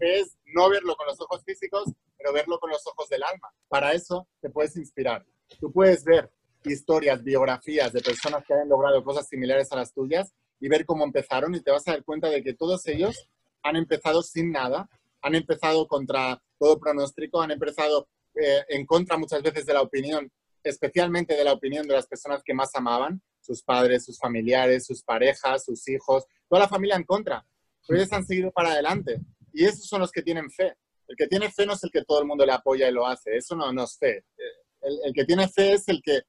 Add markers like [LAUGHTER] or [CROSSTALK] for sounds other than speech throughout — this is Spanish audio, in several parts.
es no verlo con los ojos físicos, pero verlo con los ojos del alma. Para eso te puedes inspirar. Tú puedes ver historias, biografías de personas que han logrado cosas similares a las tuyas y ver cómo empezaron y te vas a dar cuenta de que todos ellos han empezado sin nada, han empezado contra todo pronóstico, han empezado eh, en contra muchas veces de la opinión, especialmente de la opinión de las personas que más amaban, sus padres, sus familiares, sus parejas, sus hijos, toda la familia en contra. Pero ellos han seguido para adelante y esos son los que tienen fe. El que tiene fe no es el que todo el mundo le apoya y lo hace, eso no, no es fe. El, que tiene fe es el que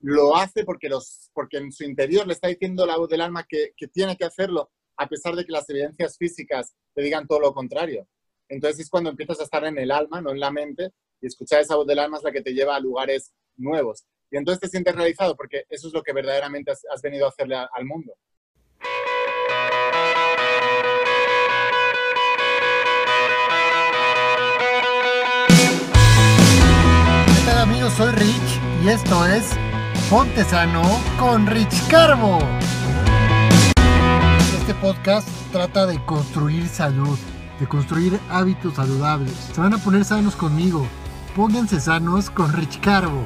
lo hace porque, los, porque en su interior le está diciendo la voz del alma que, que tiene que hacerlo, a pesar de que las evidencias físicas te digan todo lo contrario. Entonces es cuando empiezas a estar en el alma, no en la mente, y escuchar esa voz del alma es la que te lleva a lugares nuevos. Y entonces te sientes realizado porque eso es lo que verdaderamente has, venido a hacerle al mundo. Soy Rich y esto es Ponte Sano con Rich Carbo. Este podcast trata de construir salud, de construir hábitos saludables. Se van a poner sanos conmigo. Pónganse sanos con Rich Carbo.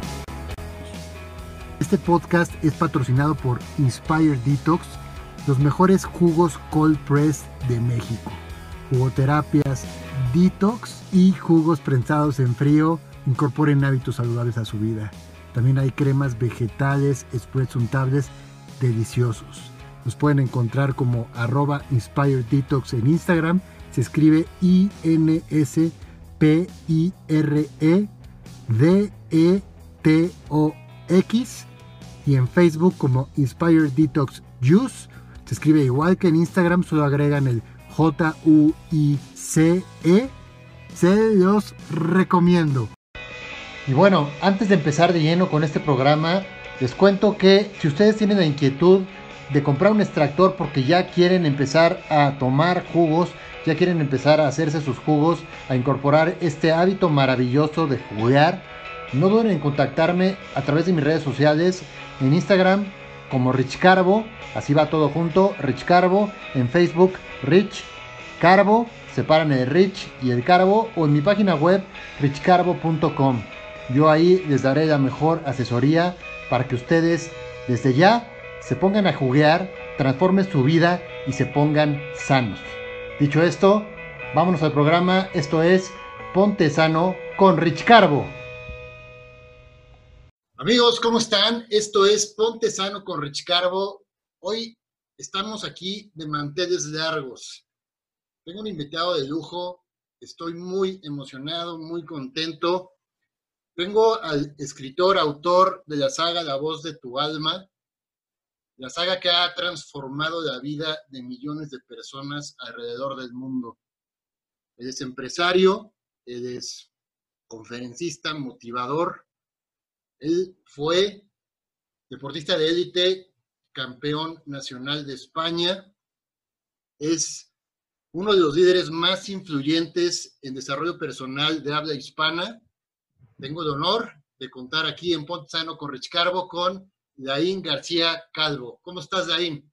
Este podcast es patrocinado por Inspire Detox, los mejores jugos cold press de México. Jugoterapias, detox y jugos prensados en frío incorporen hábitos saludables a su vida. También hay cremas vegetales, spreads untables deliciosos. Nos pueden encontrar como arroba Inspire Detox en Instagram. Se escribe I-N-S-P-I-R-E-D-E-T-O-X. Y en Facebook como Inspire Detox Juice. Se escribe igual que en Instagram, solo agregan el J-U-I-C-E. Se los recomiendo. Y bueno, antes de empezar de lleno con este programa, les cuento que si ustedes tienen la inquietud de comprar un extractor porque ya quieren empezar a tomar jugos, ya quieren empezar a hacerse sus jugos, a incorporar este hábito maravilloso de jugar, no duden en contactarme a través de mis redes sociales, en Instagram como Rich Carbo, así va todo junto, Rich Carbo, en Facebook Rich Carbo, separan el Rich y el Carbo, o en mi página web richcarbo.com. Yo ahí les daré la mejor asesoría para que ustedes desde ya se pongan a juguear, transformen su vida y se pongan sanos. Dicho esto, vámonos al programa. Esto es Ponte Sano con Rich Carbo. Amigos, ¿cómo están? Esto es Ponte Sano con Rich Carbo. Hoy estamos aquí de manteles largos. Tengo un invitado de lujo. Estoy muy emocionado, muy contento tengo al escritor, autor de la saga La voz de tu alma, la saga que ha transformado la vida de millones de personas alrededor del mundo. Él es empresario, él es conferencista, motivador. Él fue deportista de élite, campeón nacional de España. Es uno de los líderes más influyentes en desarrollo personal de habla hispana tengo el honor de contar aquí en Ponte Sano con Daín García Calvo. ¿Cómo estás, Daín?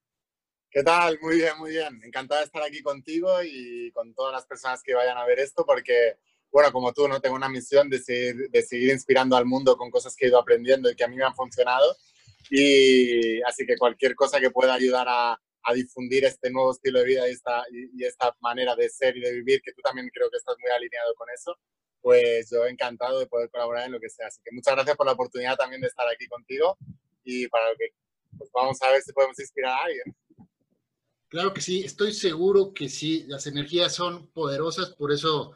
¿Qué tal? Muy bien, muy bien. Encantado de estar aquí contigo y con todas las personas que vayan a ver esto porque, bueno, como tú, no tengo una misión de seguir, inspirando al mundo con cosas que he ido aprendiendo y que a mí me han funcionado. Y así que cualquier cosa que pueda ayudar a, difundir este nuevo estilo de vida esta, y, y esta manera de ser y de vivir, que tú también creo que estás muy alineado con eso, pues yo encantado de poder colaborar en lo que sea. Así que muchas gracias por la oportunidad también de estar aquí contigo y para lo que pues vamos a ver si podemos inspirar a alguien. Claro que sí, estoy seguro que sí, las energías son poderosas, por eso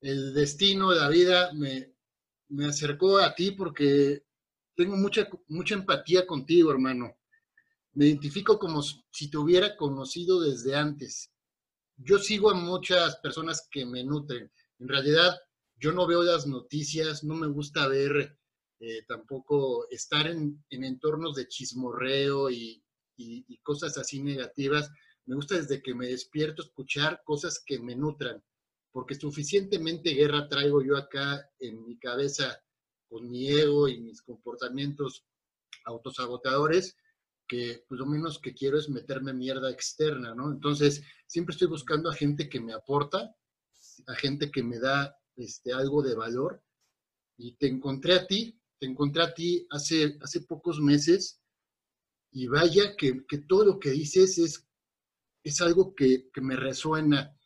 el destino de la vida me, me acercó a ti porque tengo mucha, mucha empatía contigo, hermano. Me identifico como si te hubiera conocido desde antes. Yo sigo a muchas personas que me nutren en realidad, yo no veo las noticias, no me gusta ver eh, tampoco estar en, en, entornos de chismorreo y, y, y, cosas así negativas. Me gusta desde que me despierto escuchar cosas que me nutran, porque suficientemente guerra traigo yo acá en mi cabeza con mi ego y mis comportamientos autosabotadores, que pues lo menos que quiero es meterme mierda externa, ¿no? Entonces, siempre estoy buscando a gente que me aporta a gente que me da este, algo de valor. Y te encontré a ti, te encontré a ti hace, hace pocos meses y vaya que, que todo lo que dices es, es algo que, que me resuena,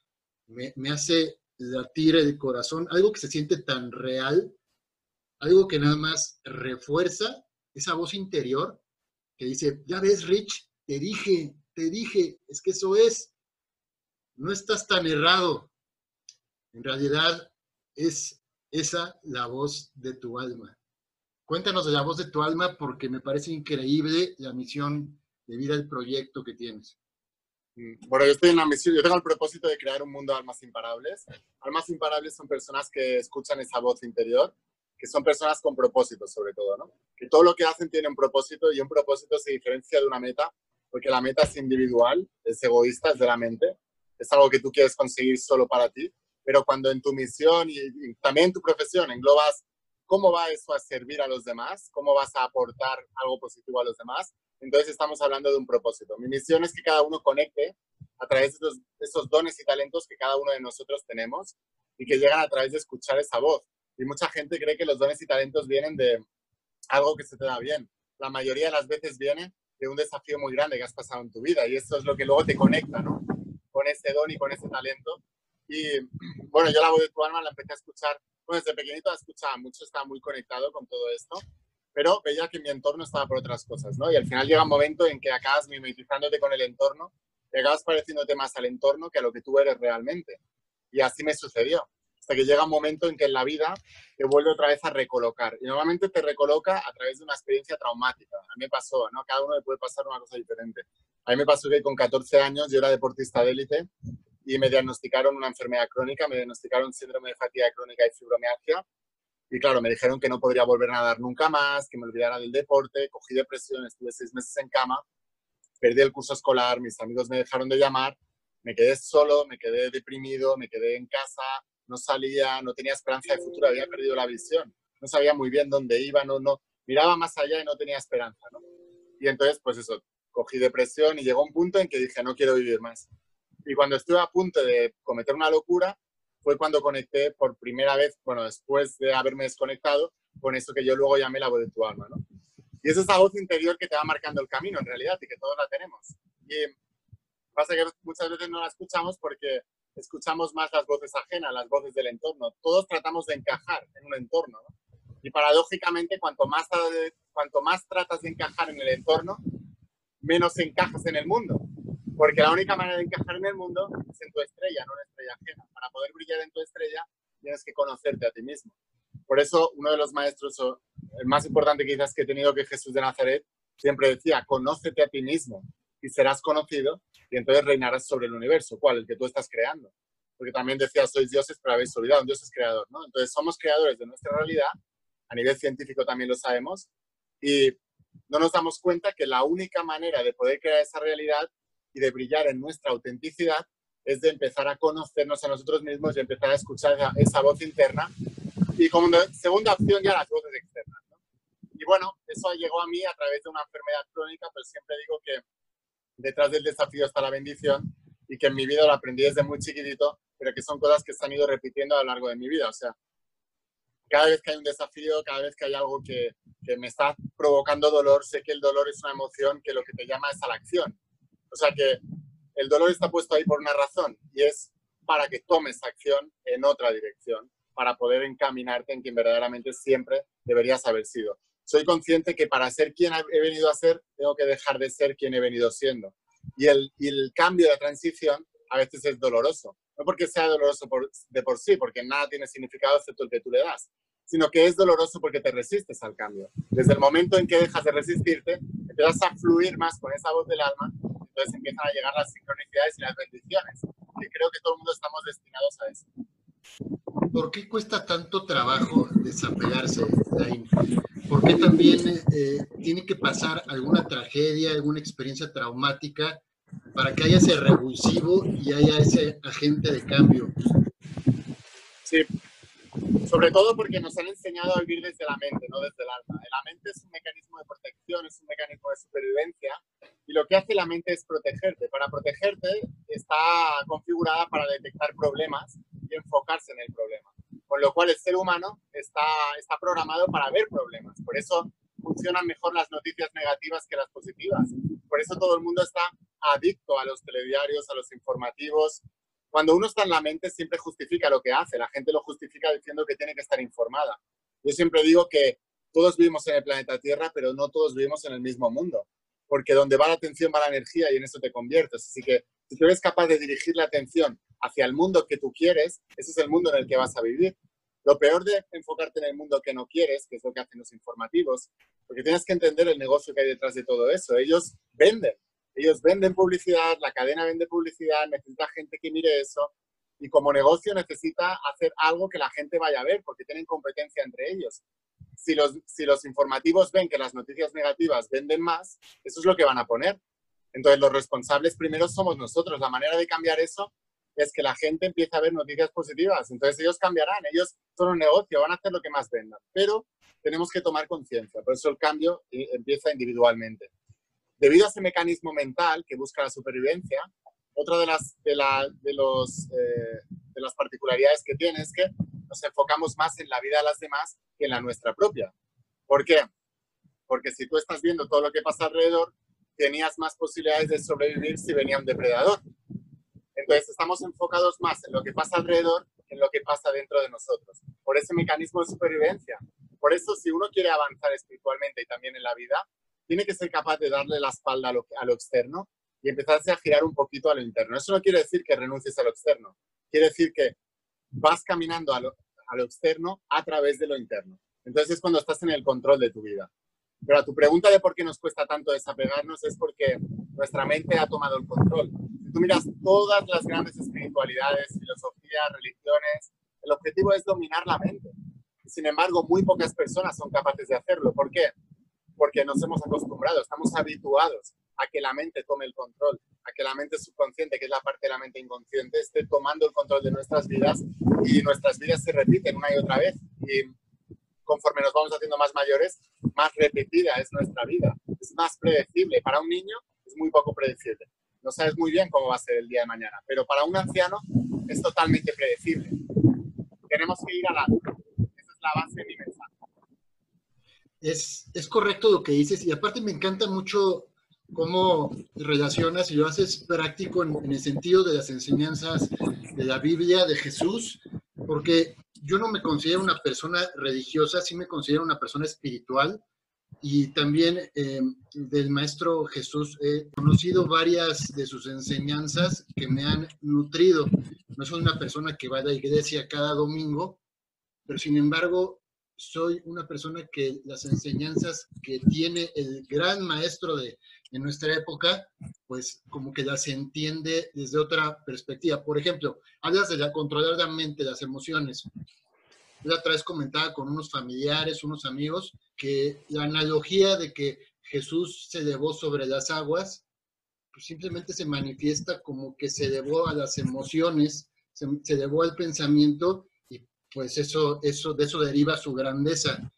me, me, hace latir el corazón, algo que se siente tan real, algo que nada más refuerza esa voz interior que dice, ya ves, Rich, te dije, te dije, es que eso es, no estás tan errado. En realidad es esa la voz de tu alma. Cuéntanos de la voz de tu alma porque me parece increíble la misión de vida, el proyecto que tienes. Mm, bueno, yo estoy en la misión, yo tengo el propósito de crear un mundo de almas imparables. Almas imparables son personas que escuchan esa voz interior, que son personas con propósito sobre todo, ¿no? Que todo lo que hacen tiene un propósito y un propósito se diferencia de una meta porque la meta es individual, es egoísta, es de la mente, es algo que tú quieres conseguir solo para ti, pero cuando en tu misión y, y también en tu profesión englobas cómo va eso a servir a los demás, cómo vas a aportar algo positivo a los demás, entonces estamos hablando de un propósito. Mi misión es que cada uno conecte a través de esos, dones y talentos que cada uno de nosotros tenemos y que llegan a través de escuchar esa voz. Y mucha gente cree que los dones y talentos vienen de algo que se te da bien. La mayoría de las veces viene de un desafío muy grande que has pasado en tu vida y eso es lo que luego te conecta, ¿no? Con ese don y con ese talento. Y bueno, yo la voz de tu alma la empecé a escuchar, bueno, desde pequeñito la escuchaba mucho, estaba muy conectado con todo esto, pero veía que mi entorno estaba por otras cosas, ¿no? Y al final llega un momento en que acabas mimetizándote con el entorno y acabas pareciéndote más al entorno que a lo que tú eres realmente. Y así me sucedió hasta que llega un momento en que en la vida te vuelve otra vez a recolocar. Y normalmente te recoloca a través de una experiencia traumática. A mí me pasó, ¿no? Cada uno le puede pasar una cosa diferente. A mí me pasó que con 14 años yo era deportista de élite y me diagnosticaron una enfermedad crónica, me diagnosticaron síndrome de fatiga crónica y fibromialgia. Y claro, me dijeron que no podría volver a nadar nunca más, que me olvidara del deporte, cogí depresión, estuve seis meses en cama, perdí el curso escolar, mis amigos me dejaron de llamar, me quedé solo, me quedé deprimido, me quedé en casa, no salía, no tenía esperanza de futuro, había perdido la visión, no sabía muy bien dónde iba, no, no, miraba más allá y no tenía esperanza, ¿no? Y entonces, pues eso, cogí depresión y llegó un punto en que dije, no quiero vivir más. Y cuando estuve a punto de cometer una locura, fue cuando conecté por primera vez, bueno, después de haberme desconectado, con eso que yo luego llamé la voz de tu alma, ¿no? Y es esa voz interior que te va marcando el camino, en realidad, y que todos la tenemos. Y pasa que muchas veces no la escuchamos porque escuchamos más las voces ajenas, las voces del entorno. Todos tratamos de encajar en un entorno, ¿no? Y paradójicamente, cuanto más, cuanto más tratas de encajar en el entorno, menos encajas en el mundo. Porque la única manera de encajar en el mundo es en tu estrella, no en la estrella ajena. Para poder brillar en tu estrella, tienes que conocerte a ti mismo. Por eso, uno de los maestros, el más importante quizás que he tenido que Jesús de Nazaret, siempre decía, conócete a ti mismo y serás conocido y entonces reinarás sobre el universo. ¿Cuál? El que tú estás creando. Porque también decía, sois dioses, pero habéis olvidado, un dios es creador, ¿no? Entonces somos creadores de nuestra realidad, a nivel científico también lo sabemos, y no nos damos cuenta que la única manera de poder crear esa realidad y de brillar en nuestra autenticidad es de empezar a conocernos a nosotros mismos y empezar a escuchar esa, voz interna. Y como segunda opción ya las voces externas. ¿no? Y bueno, eso llegó a mí a través de una enfermedad crónica, pero siempre digo que detrás del desafío está la bendición y que en mi vida lo aprendí desde muy chiquitito, pero que son cosas que se han ido repitiendo a lo largo de mi vida. O sea, cada vez que hay un desafío, cada vez que hay algo que, que me está provocando dolor, sé que el dolor es una emoción que lo que te llama es a la acción. O sea que el dolor está puesto ahí por una razón y es para que tomes acción en otra dirección, para poder encaminarte en quien verdaderamente siempre deberías haber sido soy consciente que para ser quien he venido a ser, tengo que dejar de ser quien he venido siendo. Y el, el cambio de transición a veces es doloroso. No porque sea doloroso de por sí, porque nada tiene significado excepto el que tú le das, sino que es doloroso porque te resistes al cambio. Desde el momento en que dejas de resistirte, empiezas a fluir más con esa voz del alma, entonces empiezan a llegar las sincronicidades y las bendiciones. Creo que todo el mundo estamos destinados a eso. ¿Por qué cuesta tanto trabajo desapegarse, Zain? ¿Por qué también eh, tiene que pasar alguna tragedia, alguna experiencia traumática para que haya ese revulsivo y haya ese agente de cambio? Sí, sobre todo porque nos han enseñado a vivir desde la mente, no desde el alma. La mente es un mecanismo de protección, es un mecanismo de supervivencia y lo que hace la mente es protegerte. Para protegerte está configurada para detectar problemas y enfocarse en el problema. Con lo cual el ser humano está, está programado para ver problemas. Por eso funcionan mejor las noticias negativas que las positivas. Por eso todo el mundo está adicto a los telediarios, a los informativos. Cuando uno está en la mente siempre justifica lo que hace. La gente lo justifica diciendo que tiene que estar informada. Yo siempre digo que todos vivimos en el planeta Tierra, pero no todos vivimos en el mismo mundo. Porque donde va la atención va la energía y en eso te conviertes. Así que si tú eres capaz de dirigir la atención hacia el mundo que tú quieres, ese es el mundo en el que vas a vivir. Lo peor de enfocarte en el mundo que no quieres, que es lo que hacen los informativos, porque tienes que entender el negocio que hay detrás de todo eso. Ellos venden, ellos venden publicidad, la cadena vende publicidad, necesita gente que mire eso y como negocio necesita hacer algo que la gente vaya a ver porque tienen competencia entre ellos. Si los, si los informativos ven que las noticias negativas venden más, eso es lo que van a poner. Entonces los responsables primero somos nosotros. La manera de cambiar eso es que la gente empiece a ver noticias positivas. Entonces ellos cambiarán, ellos son un negocio, van a hacer lo que más vendan. Pero tenemos que tomar conciencia, por eso el cambio eh, empieza individualmente. Debido a ese mecanismo mental que busca la supervivencia, otra de las, de, de, los, eh, de las particularidades que tiene es que nos enfocamos más en la vida de las demás que en la nuestra propia. ¿Por qué? Porque si tú estás viendo todo lo que pasa alrededor, tenías más posibilidades de sobrevivir si venía un depredador. Entonces estamos enfocados más en lo que pasa alrededor que en lo que pasa dentro de nosotros. Por ese mecanismo de supervivencia. Por eso si uno quiere avanzar espiritualmente y también en la vida, tiene que ser capaz de darle la espalda a lo, externo y empezarse a girar un poquito a lo interno. Eso no quiere decir que renuncies a lo externo. Quiere decir que vas caminando a lo, a lo externo a través de lo interno. Entonces es cuando estás en el control de tu vida. Pero a tu pregunta de por qué nos cuesta tanto desapegarnos es porque nuestra mente ha tomado el control. Si tú miras todas las grandes espiritualidades, filosofías, religiones, el objetivo es dominar la mente. Sin embargo, muy pocas personas son capaces de hacerlo. ¿Por qué? Porque nos hemos acostumbrado, estamos habituados a que la mente tome el control, a que la mente subconsciente, que es la parte de la mente inconsciente, esté tomando el control de nuestras vidas y nuestras vidas se repiten una y otra vez. Y conforme nos vamos haciendo más mayores, más repetida es nuestra vida. Es más predecible. Para un niño es muy poco predecible. No sabes muy bien cómo va a ser el día de mañana, pero para un anciano es totalmente predecible. Tenemos que ir a la... Esa es la base de mi mensaje. Es, es correcto lo que dices y aparte me encanta mucho cómo relacionas y lo haces práctico en, el sentido de las enseñanzas de la Biblia, de Jesús, porque yo no me considero una persona religiosa, sí me considero una persona espiritual y también eh, del Maestro Jesús he conocido varias de sus enseñanzas que me han nutrido. No soy una persona que va a la iglesia cada domingo, pero sin embargo soy una persona que las enseñanzas que tiene el gran maestro de, de nuestra época, pues como que las entiende desde otra perspectiva. Por ejemplo, hablas de la, controlar la mente, las emociones. Yo otra vez comentaba con unos familiares, unos amigos, que la analogía de que Jesús se elevó sobre las aguas, pues simplemente se manifiesta como que se elevó a las emociones, se, se al pensamiento pues eso, eso, de eso deriva su grandeza.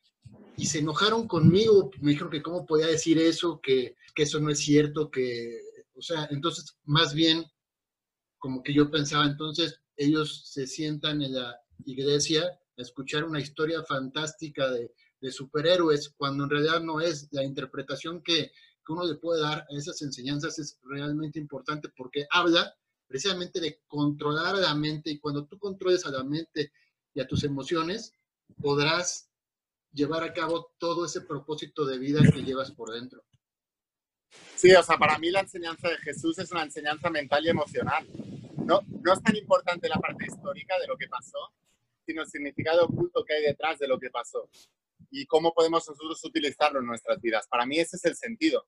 Y se enojaron conmigo, me dijeron que cómo podía decir eso, que, que, eso no es cierto, que, o sea, entonces más bien como que yo pensaba, entonces ellos se sientan en la iglesia a escuchar una historia fantástica de, de superhéroes, cuando en realidad no es. La interpretación que, que uno le puede dar a esas enseñanzas es realmente importante porque habla precisamente de controlar a la mente y cuando tú controles a la mente y a tus emociones, podrás llevar a cabo todo ese propósito de vida que llevas por dentro. Sí, o sea, para mí la enseñanza de Jesús es una enseñanza mental y emocional. No, no es tan importante la parte histórica de lo que pasó, sino el significado oculto que hay detrás de lo que pasó y cómo podemos nosotros utilizarlo en nuestras vidas. Para mí ese es el sentido.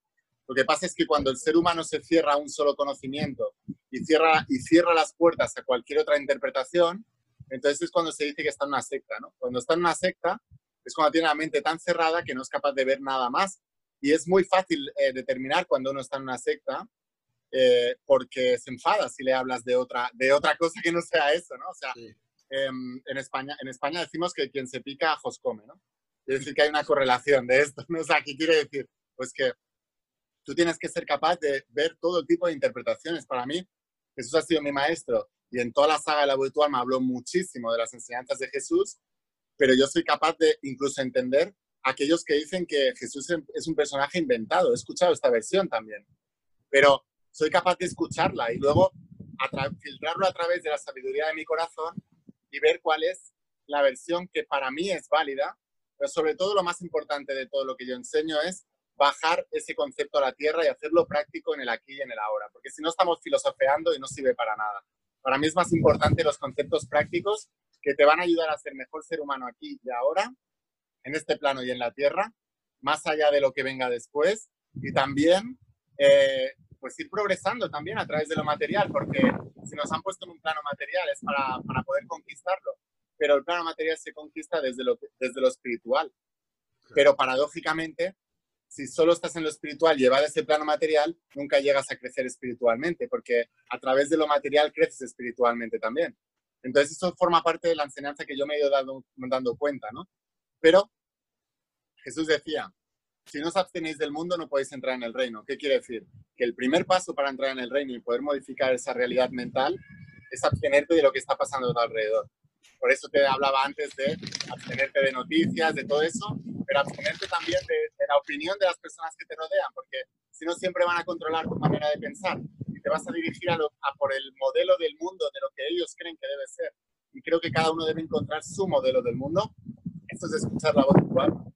Lo que pasa es que cuando el ser humano se cierra a un solo conocimiento y cierra, y cierra las puertas a cualquier otra interpretación, entonces es cuando se dice que está en una secta, ¿no? Cuando está en una secta, es cuando tiene la mente tan cerrada que no es capaz de ver nada más. Y es muy fácil eh, determinar cuando uno está en una secta eh, porque se enfada si le hablas de otra, de otra cosa que no sea eso, ¿no? O sea, sí. eh, en, España, en España decimos que quien se pica, ajos come, ¿no? Es [LAUGHS] decir, que hay una correlación de esto, ¿no? O sea, ¿qué quiere decir? Pues que tú tienes que ser capaz de ver todo tipo de interpretaciones. Para mí, Jesús ha sido mi maestro y en toda la saga de la virtual me habló muchísimo de las enseñanzas de Jesús, pero yo soy capaz de incluso entender a aquellos que dicen que Jesús es un personaje inventado. He escuchado esta versión también, pero soy capaz de escucharla y luego filtrarlo a través de la sabiduría de mi corazón y ver cuál es la versión que para mí es válida, pero sobre todo lo más importante de todo lo que yo enseño es bajar ese concepto a la tierra y hacerlo práctico en el aquí y en el ahora, porque si no estamos filosofeando y no sirve para nada. Para mí es más importante los conceptos prácticos que te van a ayudar a ser mejor ser humano aquí y ahora, en este plano y en la tierra, más allá de lo que venga después, y también eh, pues ir progresando también a través de lo material, porque si nos han puesto en un plano material es para, para poder conquistarlo, pero el plano material se conquista desde lo, desde lo espiritual. Pero paradójicamente, si solo estás en lo espiritual a ese plano material, nunca llegas a crecer espiritualmente, porque a través de lo material creces espiritualmente también. Entonces eso forma parte de la enseñanza que yo me he ido dando, dando cuenta, ¿no? Pero Jesús decía, si no os abstenéis del mundo no podéis entrar en el reino. ¿Qué quiere decir? Que el primer paso para entrar en el reino y poder modificar esa realidad mental es abstenerte de lo que está pasando a tu alrededor. Por eso te hablaba antes de abstenerte de noticias, de todo eso, pero abstenerte también de, la opinión de las personas que te rodean, porque si no siempre van a controlar tu manera de pensar y te vas a dirigir a, a por el modelo del mundo de lo que ellos creen que debe ser. Y creo que cada uno debe encontrar su modelo del mundo. Esto es escuchar la voz igual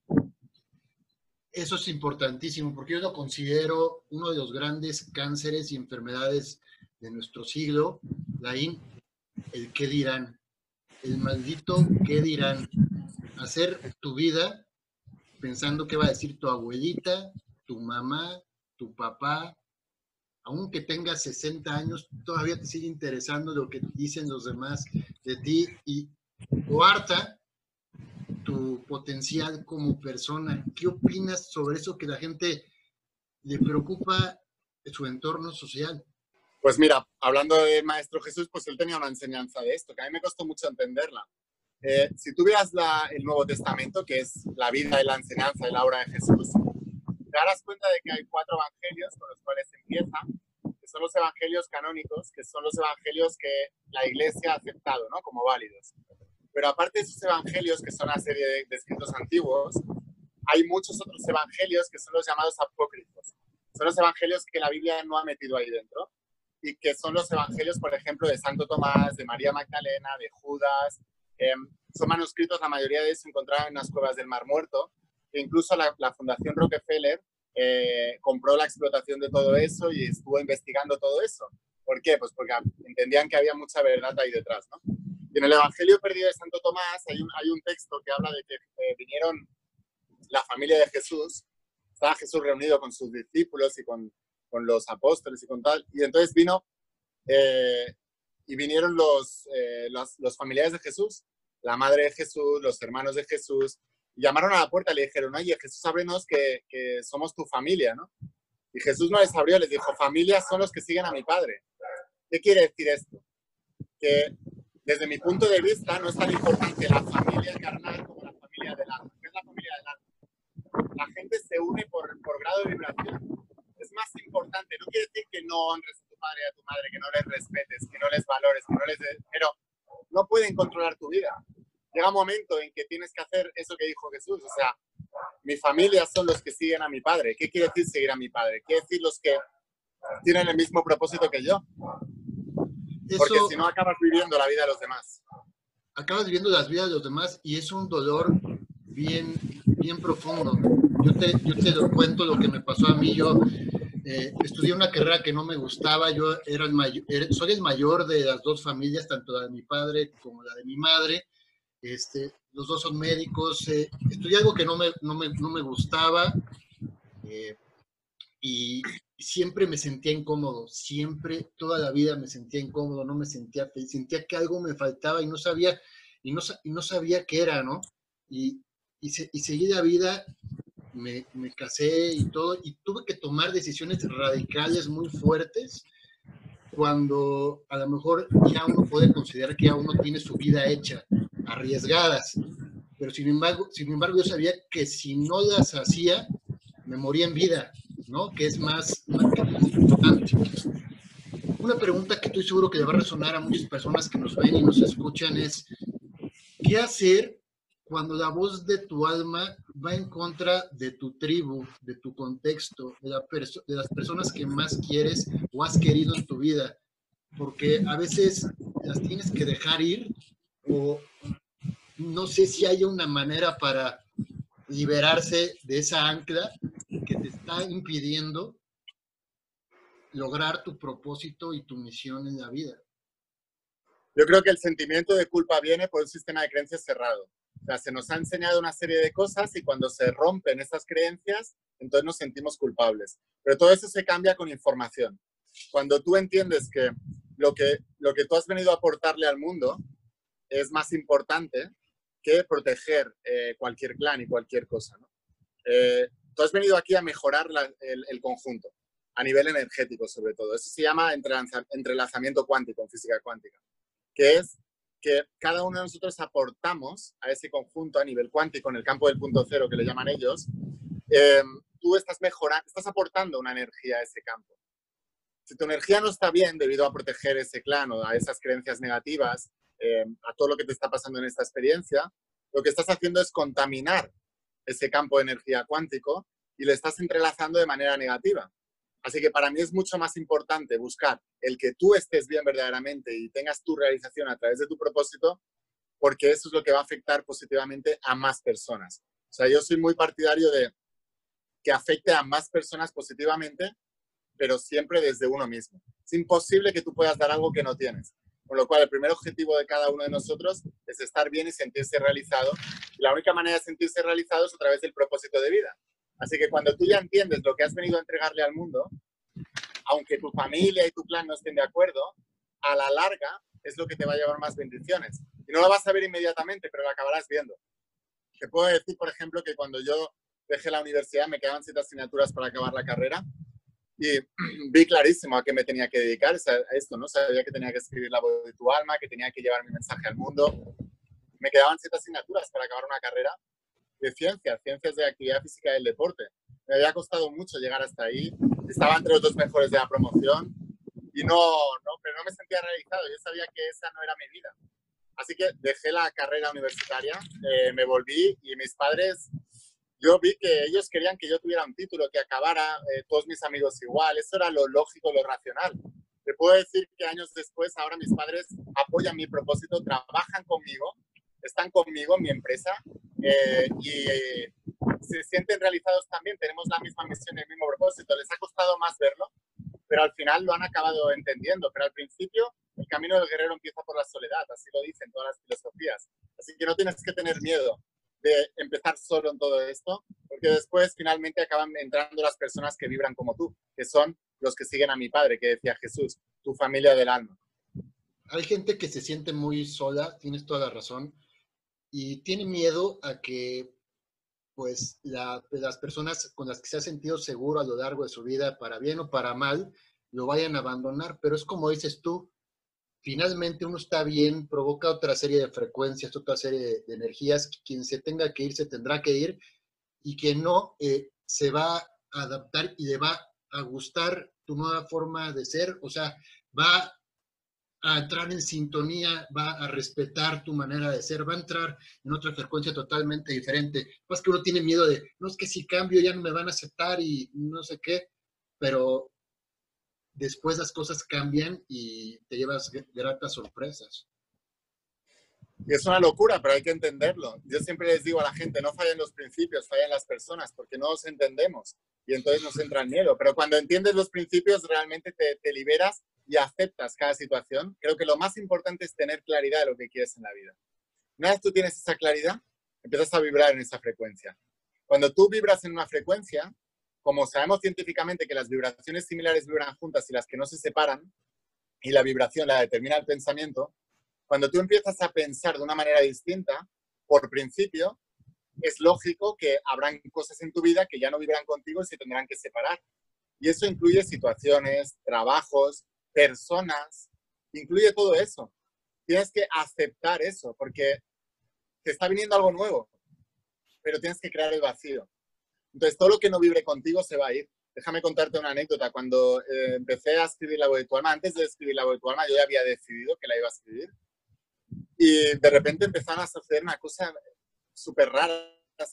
eso es importantísimo porque yo lo considero uno de los grandes cánceres y enfermedades de nuestro siglo, Laín, el qué dirán, el maldito qué dirán. Hacer tu vida pensando qué va a decir tu abuelita, tu mamá, tu papá, aunque tengas 60 años, todavía te sigue interesando lo que dicen los demás de ti y cuarta, tu potencial como persona. ¿Qué opinas sobre eso que la gente le preocupa su entorno social? Pues mira, hablando de Maestro Jesús, pues él tenía una enseñanza de esto, que a mí me costó mucho entenderla. Eh, si tú veas el Nuevo Testamento, que es la vida y la enseñanza y la obra de Jesús, te darás cuenta de que hay cuatro evangelios con los cuales empieza, que son los evangelios canónicos, que son los evangelios que la iglesia ha aceptado ¿no? como válidos. Pero aparte de esos evangelios, que son una serie de, escritos antiguos, hay muchos otros evangelios que son los llamados apócrifos. Son los evangelios que la Biblia no ha metido ahí dentro y que son los evangelios, por ejemplo, de Santo Tomás, de María Magdalena, de Judas. Em, son manuscritos, la mayoría de ellos se encontraron en las cuevas del Mar Muerto, e incluso la, Fundación Rockefeller eh, compró la explotación de todo eso y estuvo investigando todo eso. ¿Por qué? Pues porque entendían que había mucha verdad ahí detrás, ¿no? Y en el Evangelio perdido de Santo Tomás hay un, hay un texto que habla de que eh, vinieron la familia de Jesús, estaba Jesús reunido con sus discípulos y con, con los apóstoles y con tal, y entonces vino eh, y vinieron los, eh, los, los, familiares de Jesús, la madre de Jesús, los hermanos de Jesús, y llamaron a la puerta y le dijeron, oye, Jesús, ábrenos que, que somos tu familia, ¿no? Y Jesús no les abrió, les dijo, familia son los que siguen a mi Padre. ¿Qué quiere decir esto? Que desde mi punto de vista, no es tan importante la familia carnal como la familia del alma. ¿Qué es la familia del alma? La gente se une por, por grado de vibración. Es más importante, no quiere decir que no honres padre y a tu madre, que no les respetes, que no les valores, que no les... Pero no pueden controlar tu vida. Llega un momento en que tienes que hacer eso que dijo Jesús, o sea, mi familia son los que siguen a mi padre. ¿Qué quiere decir seguir a mi padre? Quiere decir los que tienen el mismo propósito que yo. Porque si no acabas viviendo la vida de los demás. Acabas viviendo las vidas de los demás y es un dolor bien, bien profundo. Yo te, yo te cuento lo que me pasó a mí. Yo eh, estudié una carrera que no me gustaba. Yo era el mayor, soy el mayor de las dos familias, tanto la de mi padre como la de mi madre. Este, los dos son médicos. Eh, estudié algo que no me, no me, no me gustaba. Eh, y, siempre me sentía incómodo, siempre, toda la vida me sentía incómodo, no me sentía feliz, sentía que algo me faltaba y no sabía, y no, y no sabía qué era, ¿no? Y, y, seguí la vida, me, me, casé y todo, y tuve que tomar decisiones radicales muy fuertes cuando a lo mejor ya uno puede considerar que ya uno tiene su vida hecha, arriesgadas, pero sin embargo, sin embargo yo sabía que si no las hacía, me moría en vida, ¿no? Que es más, importante. una pregunta que estoy seguro que le va a resonar a muchas personas que nos ven y nos escuchan es, ¿qué hacer cuando la voz de tu alma va en contra de tu tribu, de tu contexto, de, de, las personas que más quieres o has querido en tu vida? Porque a veces las tienes que dejar ir o no sé si hay una manera para liberarse de esa ancla que te está impidiendo lograr tu propósito y tu misión en la vida. Yo creo que el sentimiento de culpa viene por un sistema de creencias cerrado. Se nos ha enseñado una serie de cosas y cuando se rompen esas creencias, entonces nos sentimos culpables. Pero todo eso se cambia con información. Cuando tú entiendes que lo que, lo que tú has venido a aportarle al mundo es más importante que proteger eh, cualquier clan y cualquier cosa. Eh, tú has venido aquí a mejorar el, el, conjunto, a nivel energético sobre todo. Eso se llama entrelazamiento cuántico en física cuántica, que es que cada uno de nosotros aportamos a ese conjunto a nivel cuántico, en el campo del punto cero que le llaman ellos, em, tú estás mejorando, estás aportando una energía a ese campo. Si tu energía no está bien debido a proteger ese clan o a esas creencias negativas, em, a todo lo que te está pasando en esta experiencia, lo que estás haciendo es contaminar ese campo de energía cuántico y le estás entrelazando de manera negativa. Así que para mí es mucho más importante buscar el que tú estés bien verdaderamente y tengas tu realización a través de tu propósito, porque eso es lo que va a afectar positivamente a más personas. O sea, yo soy muy partidario de que afecte a más personas positivamente, pero siempre desde uno mismo. Es imposible que tú puedas dar algo que no tienes. Con lo cual, el primer objetivo de cada uno de nosotros es estar bien y sentirse realizado. Y la única manera de sentirse realizado es a través del propósito de vida. Así que cuando tú ya entiendes lo que has venido a entregarle al mundo, aunque tu familia y tu clan no estén de acuerdo, a la larga es lo que te va a llevar más bendiciones. Y no lo vas a ver inmediatamente, pero lo acabarás viendo. Te puedo decir, por ejemplo, que cuando yo dejé la universidad me quedaban ciertas asignaturas para acabar la carrera y [CLEARS THROAT] vi clarísimo a qué me tenía que dedicar a esto, ¿no? Sabía que tenía que escribir la voz de tu alma, que tenía que llevar mi mensaje al mundo. Me quedaban ciertas asignaturas para acabar una carrera de ciencias, ciencias de actividad física del deporte. Me había costado mucho llegar hasta ahí. Estaba entre los dos mejores de la promoción y no, no, pero no me sentía realizado. Yo sabía que esa no era mi vida. Así que dejé la carrera universitaria, eh, me volví y mis padres, yo vi que ellos querían que yo tuviera un título, que acabara eh, todos mis amigos igual. Eso era lo lógico, lo racional. Te puedo decir que años después, ahora mis padres apoyan mi propósito, trabajan conmigo, están conmigo en mi empresa eh, y eh, se sienten realizados también, tenemos la misma misión y el mismo propósito. Les ha costado más verlo, pero al final lo han acabado entendiendo. Pero al principio el camino del guerrero empieza por la soledad, así lo dicen todas las filosofías. Así que no tienes que tener miedo de empezar solo en todo esto, porque después finalmente acaban entrando las personas que vibran como tú, que son los que siguen a mi padre, que decía Jesús, tu familia del alma. Hay gente que se siente muy sola, tienes toda la razón, y tiene miedo a que pues las personas con las que se ha sentido seguro a lo largo de su vida, para bien o para mal, lo vayan a abandonar. Pero es como dices tú, finalmente uno está bien, provoca otra serie de frecuencias, otra serie de, energías. Quien se tenga que ir, se tendrá que ir. Y quien no, eh, se va a adaptar y le va a gustar tu nueva forma de ser. O sea, va a entrar en sintonía, va a respetar tu manera de ser, va a entrar en otra frecuencia totalmente diferente. Más que uno tiene miedo de, no es que si cambio ya no me van a aceptar y no sé qué, pero después las cosas cambian y te llevas gratas sorpresas. Y es una locura, pero hay que entenderlo. Yo siempre les digo a la gente, no fallen los principios, fallan las personas, porque no los entendemos y entonces nos entra el miedo. Pero cuando entiendes los principios, realmente te, te liberas y aceptas cada situación, creo que lo más importante es tener claridad de lo que quieres en la vida. Una vez tú tienes esa claridad, empiezas a vibrar en esa frecuencia. Cuando tú vibras en una frecuencia, como sabemos científicamente que las vibraciones similares vibran juntas y las que no se separan, y la vibración la determina el pensamiento, cuando tú empiezas a pensar de una manera distinta, por principio, es lógico que habrán cosas en tu vida que ya no vibran contigo y se tendrán que separar. Y eso incluye situaciones, trabajos, personas, incluye todo eso. Tienes que aceptar eso porque te está viniendo algo nuevo, pero tienes que crear el vacío. Entonces, todo lo que no vibre contigo se va a ir. déjame contarte una anécdota. Cuando eh, empecé a escribir La voz de tu alma, antes de escribir La voz de tu alma, yo ya había decidido que la iba a escribir. Y de repente empezaron a suceder una cosa súper rara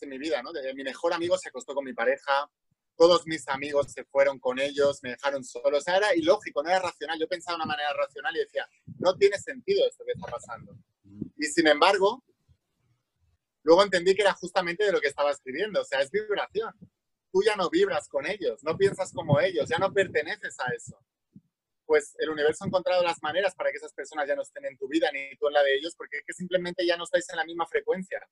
en mi vida, ¿no? mi mejor amigo se acostó con mi pareja, todos mis amigos se fueron con ellos, me dejaron solo. O sea, era ilógico, no era racional. Yo pensaba de una manera racional y decía, no tiene sentido esto que está pasando. Y sin embargo, luego entendí que era justamente de lo que estaba escribiendo. O sea, es vibración. Tú ya no vibras con ellos, no piensas como ellos, ya no perteneces a eso. Pues el universo ha encontrado las maneras para que esas personas ya no estén en tu vida ni tú en la de ellos, porque es que simplemente ya no estáis en la misma frecuencia.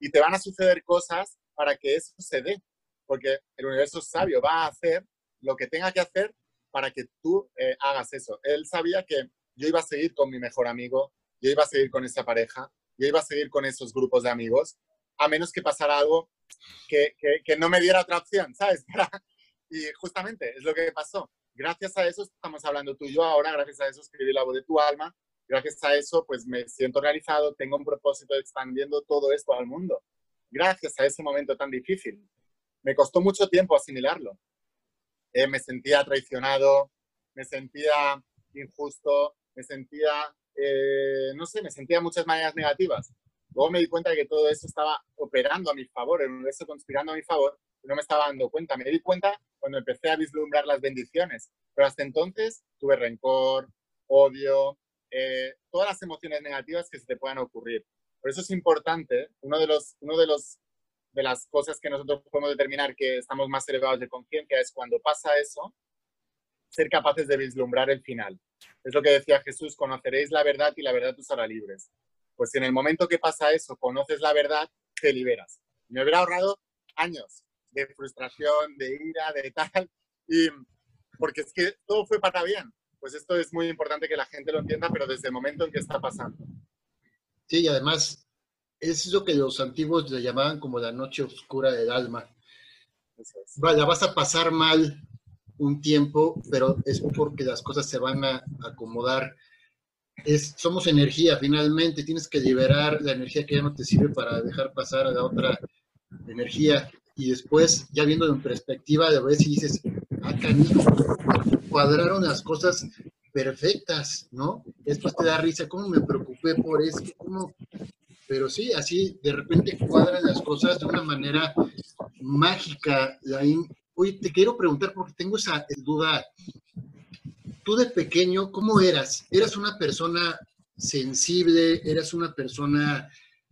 Y te van a suceder cosas para que eso se dé porque el universo sabio va a hacer lo que tenga que hacer para que tú eh, hagas eso. Él sabía que yo iba a seguir con mi mejor amigo, yo iba a seguir con esa pareja, yo iba a seguir con esos grupos de amigos, a menos que pasara algo que, que, no me diera otra opción, ¿sabes? [LAUGHS] y justamente es lo que pasó. Gracias a eso estamos hablando tú y yo ahora, gracias a eso escribí la voz de tu alma, gracias a eso pues me siento realizado, tengo un propósito de expandiendo todo esto al mundo. Gracias a ese momento tan difícil me costó mucho tiempo asimilarlo. Eh, me sentía traicionado, me sentía injusto, me sentía, eh, no sé, me sentía muchas maneras negativas. Luego me di cuenta de que todo eso estaba operando a mi favor, el universo conspirando a mi favor, no me estaba dando cuenta. Me di cuenta cuando empecé a vislumbrar las bendiciones, pero hasta entonces tuve rencor, odio, eh, todas las emociones negativas que se te puedan ocurrir. Por eso es importante, uno de los, uno de los de las cosas que nosotros podemos determinar que estamos más elevados de conciencia es cuando pasa eso, ser capaces de vislumbrar el final. Es lo que decía Jesús, conoceréis la verdad y la verdad os hará libres. Pues si en el momento que pasa eso, conoces la verdad, te liberas. Me hubiera ahorrado años de frustración, de ira, de tal, [LAUGHS] y porque es que todo fue para bien. Pues esto es muy importante que la gente lo entienda, pero desde el momento en que está pasando. Sí, y además es lo que los antiguos le llamaban como la noche oscura del alma. Vaya, vas a pasar mal un tiempo, pero es porque las cosas se van a acomodar. Es, somos energía, finalmente, tienes que liberar la energía que ya no te sirve para dejar pasar a la otra energía. Y después, ya viendo en perspectiva, lo ves y dices, ah, canijo, cuadraron las cosas perfectas, ¿no? Después te da risa, ¿cómo me preocupé por eso? ¿Cómo pero sí, así de repente cuadran las cosas de una manera mágica. Oye, te quiero preguntar porque tengo esa duda. Tú de pequeño, ¿cómo eras? ¿Eras una persona sensible? ¿Eras una persona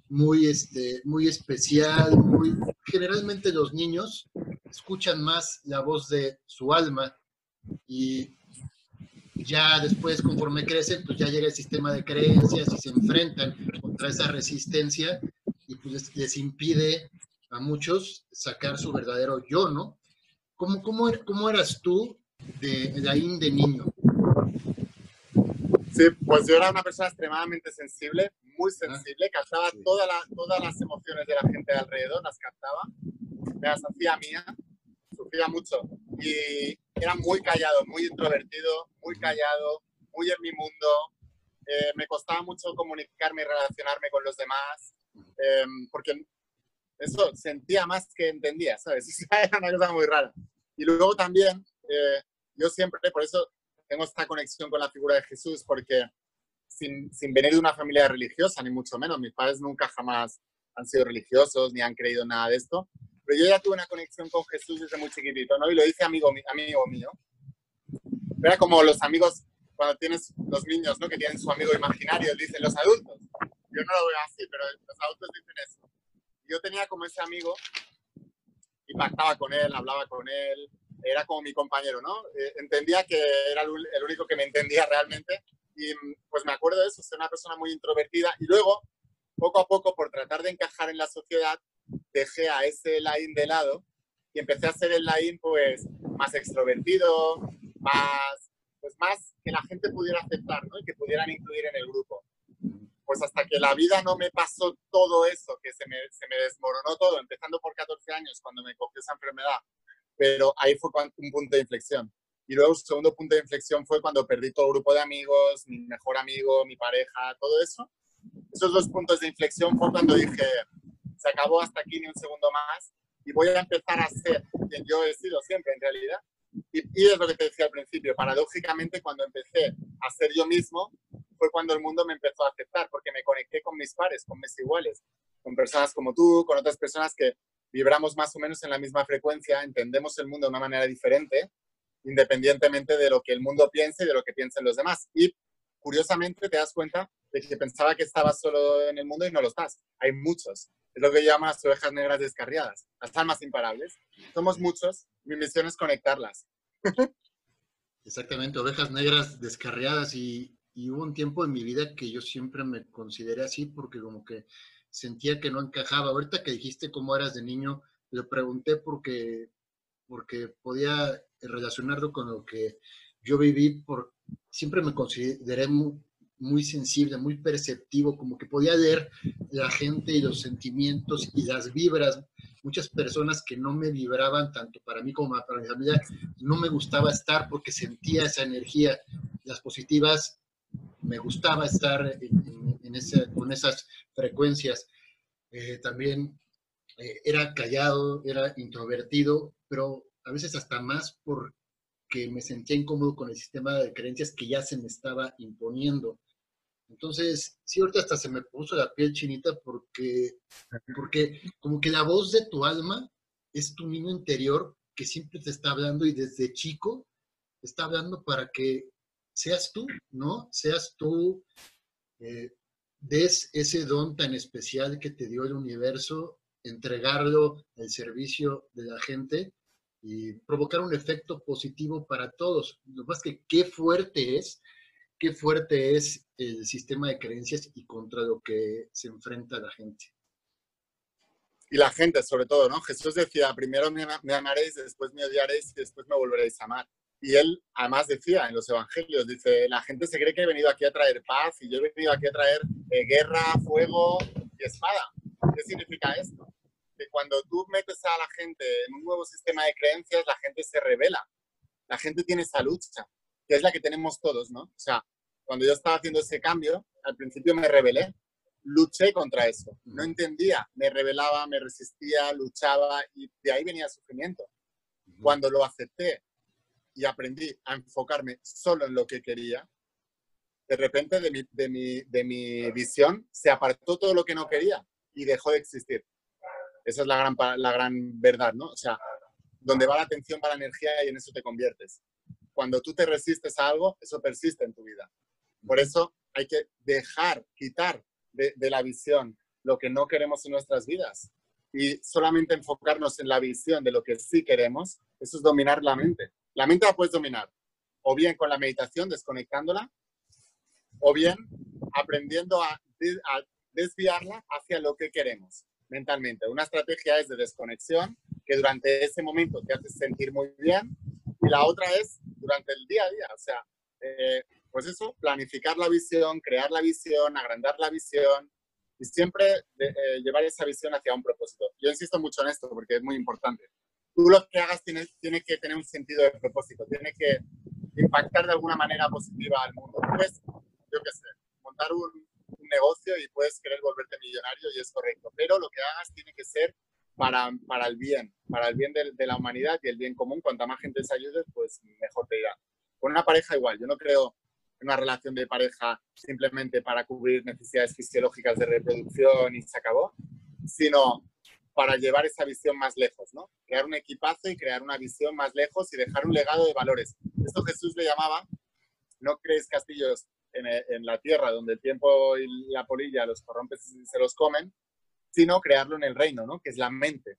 muy, este, muy especial? Muy... Generalmente los niños escuchan más la voz de su alma y ya después, conforme crecen, pues ya llega el sistema de creencias y se enfrentan contra esa resistencia y pues les, impide a muchos sacar su verdadero yo, ¿no? ¿Cómo, cómo, er, cómo eras tú de, de ahí de niño? Sí, pues yo era una persona extremadamente sensible, muy ah, sensible, captaba todas las emociones de la gente de alrededor, las captaba, me las hacía mía, sufría mucho y era muy callado, muy introvertido, muy callado, muy en mi mundo. Eh, me costaba mucho comunicarme y relacionarme con los demás, em, porque eso sentía más que entendía, ¿sabes? [LAUGHS] Era una cosa muy rara. Y luego también, eh, yo siempre, por eso tengo esta conexión con la figura de Jesús, porque sin, sin venir de una familia religiosa, ni mucho menos, mis padres nunca jamás han sido religiosos ni han creído nada de esto, pero yo ya tuve una conexión con Jesús desde muy chiquitito, ¿no? Y lo dice amigo, amigo mío. Era como los amigos, cuando tienes los niños, ¿no? Que tienen su amigo imaginario, dicen los adultos. Yo no lo veo así, pero los adultos dicen eso. Yo tenía como ese amigo y pactaba con él, hablaba con él, era como mi compañero, ¿no? Eh, entendía que era el, único que me entendía realmente y pues me acuerdo de eso, ser una persona muy introvertida y luego, poco a poco, por tratar de encajar en la sociedad, dejé a ese line de lado y empecé a hacer el line pues más extrovertido, más, pues más que la gente pudiera aceptar, ¿no? Y que pudieran incluir en el grupo. Pues hasta que la vida no me pasó todo eso, que se me, se me desmoronó todo, empezando por 14 años cuando me cogió esa enfermedad, pero ahí fue un punto de inflexión. Y luego el segundo punto de inflexión fue cuando perdí todo el grupo de amigos, mi mejor amigo, mi pareja, todo eso. Esos dos puntos de inflexión fue cuando dije, se acabó hasta aquí ni un segundo más y voy a empezar a ser quien yo he sido siempre en realidad, Y, es lo que te decía al principio, paradójicamente cuando empecé a ser yo mismo, fue cuando el mundo me empezó a aceptar, porque me conecté con mis pares, con mis iguales, con personas como tú, con otras personas que vibramos más o menos en la misma frecuencia, entendemos el mundo de una manera diferente, independientemente de lo que el mundo piense y de lo que piensen los demás. Y curiosamente te das cuenta de que pensaba que estabas solo en el mundo y no lo estás. Hay muchos. Es lo que llaman las ovejas negras descarriadas, las almas imparables. Somos muchos. Mi misión es conectarlas. [LAUGHS] Exactamente, ovejas negras descarriadas y, hubo un tiempo en mi vida que yo siempre me consideré así porque como que sentía que no encajaba. Ahorita que dijiste cómo eras de niño, le pregunté porque, porque podía relacionarlo con lo que yo viví, por, siempre me consideré muy, muy sensible, muy perceptivo, como que podía ver la gente y los sentimientos y las vibras. Muchas personas que no me vibraban tanto para mí como para mi familia, no me gustaba estar porque sentía esa energía. Las positivas, me gustaba estar en, ese, con esas frecuencias. Eh, también eh, era callado, era introvertido, pero a veces hasta más porque me sentía incómodo con el sistema de creencias que ya se me estaba imponiendo. Entonces, sí, ahorita hasta se me puso la piel chinita porque, porque como que la voz de tu alma es tu niño interior que siempre te está hablando y desde chico está hablando para que seas tú, ¿no? Seas tú, eh, des ese don tan especial que te dio el universo, entregarlo al servicio de la gente y provocar un efecto positivo para todos. Lo más que qué fuerte es qué fuerte es el sistema de creencias y contra lo que se enfrenta la gente. Y la gente, sobre todo, ¿no? Jesús decía, primero me, amaréis, después me odiaréis y después me volveréis a amar. Y él además decía en los evangelios, dice, la gente se cree que he venido aquí a traer paz y yo he venido aquí a traer eh, guerra, fuego y espada. ¿Qué significa esto? Cuando tú metes a la gente en un nuevo sistema de creencias, la gente se revela. La gente tiene esa lucha que es la que tenemos todos, ¿no? O sea, cuando yo estaba haciendo ese cambio, al principio me rebelé, luché contra eso, no entendía, me rebelaba, me resistía, luchaba y de ahí venía el sufrimiento. Cuando lo acepté y aprendí a enfocarme solo en lo que quería, de repente de mi, de mi, de mi visión se apartó todo lo que no quería y dejó de existir. Esa es la gran, la gran verdad, ¿no? O sea, donde va la atención va la energía y en eso te conviertes cuando tú te resistes a algo, eso persiste en tu vida. Por eso hay que dejar, quitar de, la visión lo que no queremos en nuestras vidas y solamente enfocarnos en la visión de lo que sí queremos, eso es dominar la mente. La mente la puedes dominar o bien con la meditación, desconectándola, o bien aprendiendo a, a desviarla hacia lo que queremos mentalmente. Una estrategia es de desconexión, que durante ese momento te hace sentir muy bien, y la otra es durante el día a día, o sea, eh, pues eso, planificar la visión, crear la visión, agrandar la visión y siempre eh, llevar esa visión hacia un propósito. Yo insisto mucho en esto porque es muy importante. Tú lo que hagas tiene, tiene que tener un sentido de propósito, tiene que impactar de alguna manera positiva al mundo. Puedes, yo qué sé, montar un negocio y puedes querer volverte millonario y es correcto, pero lo que hagas tiene que ser para, para el bien, para el bien de, de, la humanidad y el bien común. Cuanta más gente se ayude, pues mejor te irá. Con una pareja igual, yo no creo en una relación de pareja simplemente para cubrir necesidades fisiológicas de reproducción y se acabó, sino para llevar esa visión más lejos, ¿no? Crear un equipazo y crear una visión más lejos y dejar un legado de valores. Esto Jesús le llamaba, no crees castillos en, la tierra donde el tiempo y la polilla los corrompes y se los comen, sino crearlo en el reino, ¿no? Que es la mente.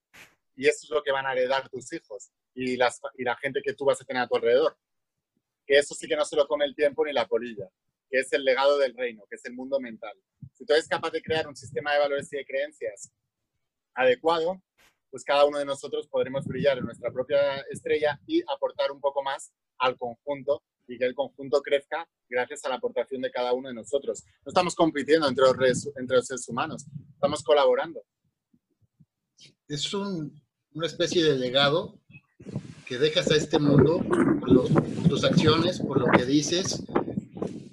Y eso es lo que van a heredar tus hijos y, las, y la gente que tú vas a tener a tu alrededor. Que eso sí que no se lo come el tiempo ni la polilla, que es el legado del reino, que es el mundo mental. Si tú eres capaz de crear un sistema de valores y de creencias adecuado, pues cada uno de nosotros podremos brillar en nuestra propia estrella y aportar un poco más al conjunto y que el conjunto crezca gracias a la aportación de cada uno de nosotros. No estamos compitiendo entre los, entre los seres humanos, estamos colaborando. Es una especie de legado que dejas a este mundo por, tus acciones, por lo que dices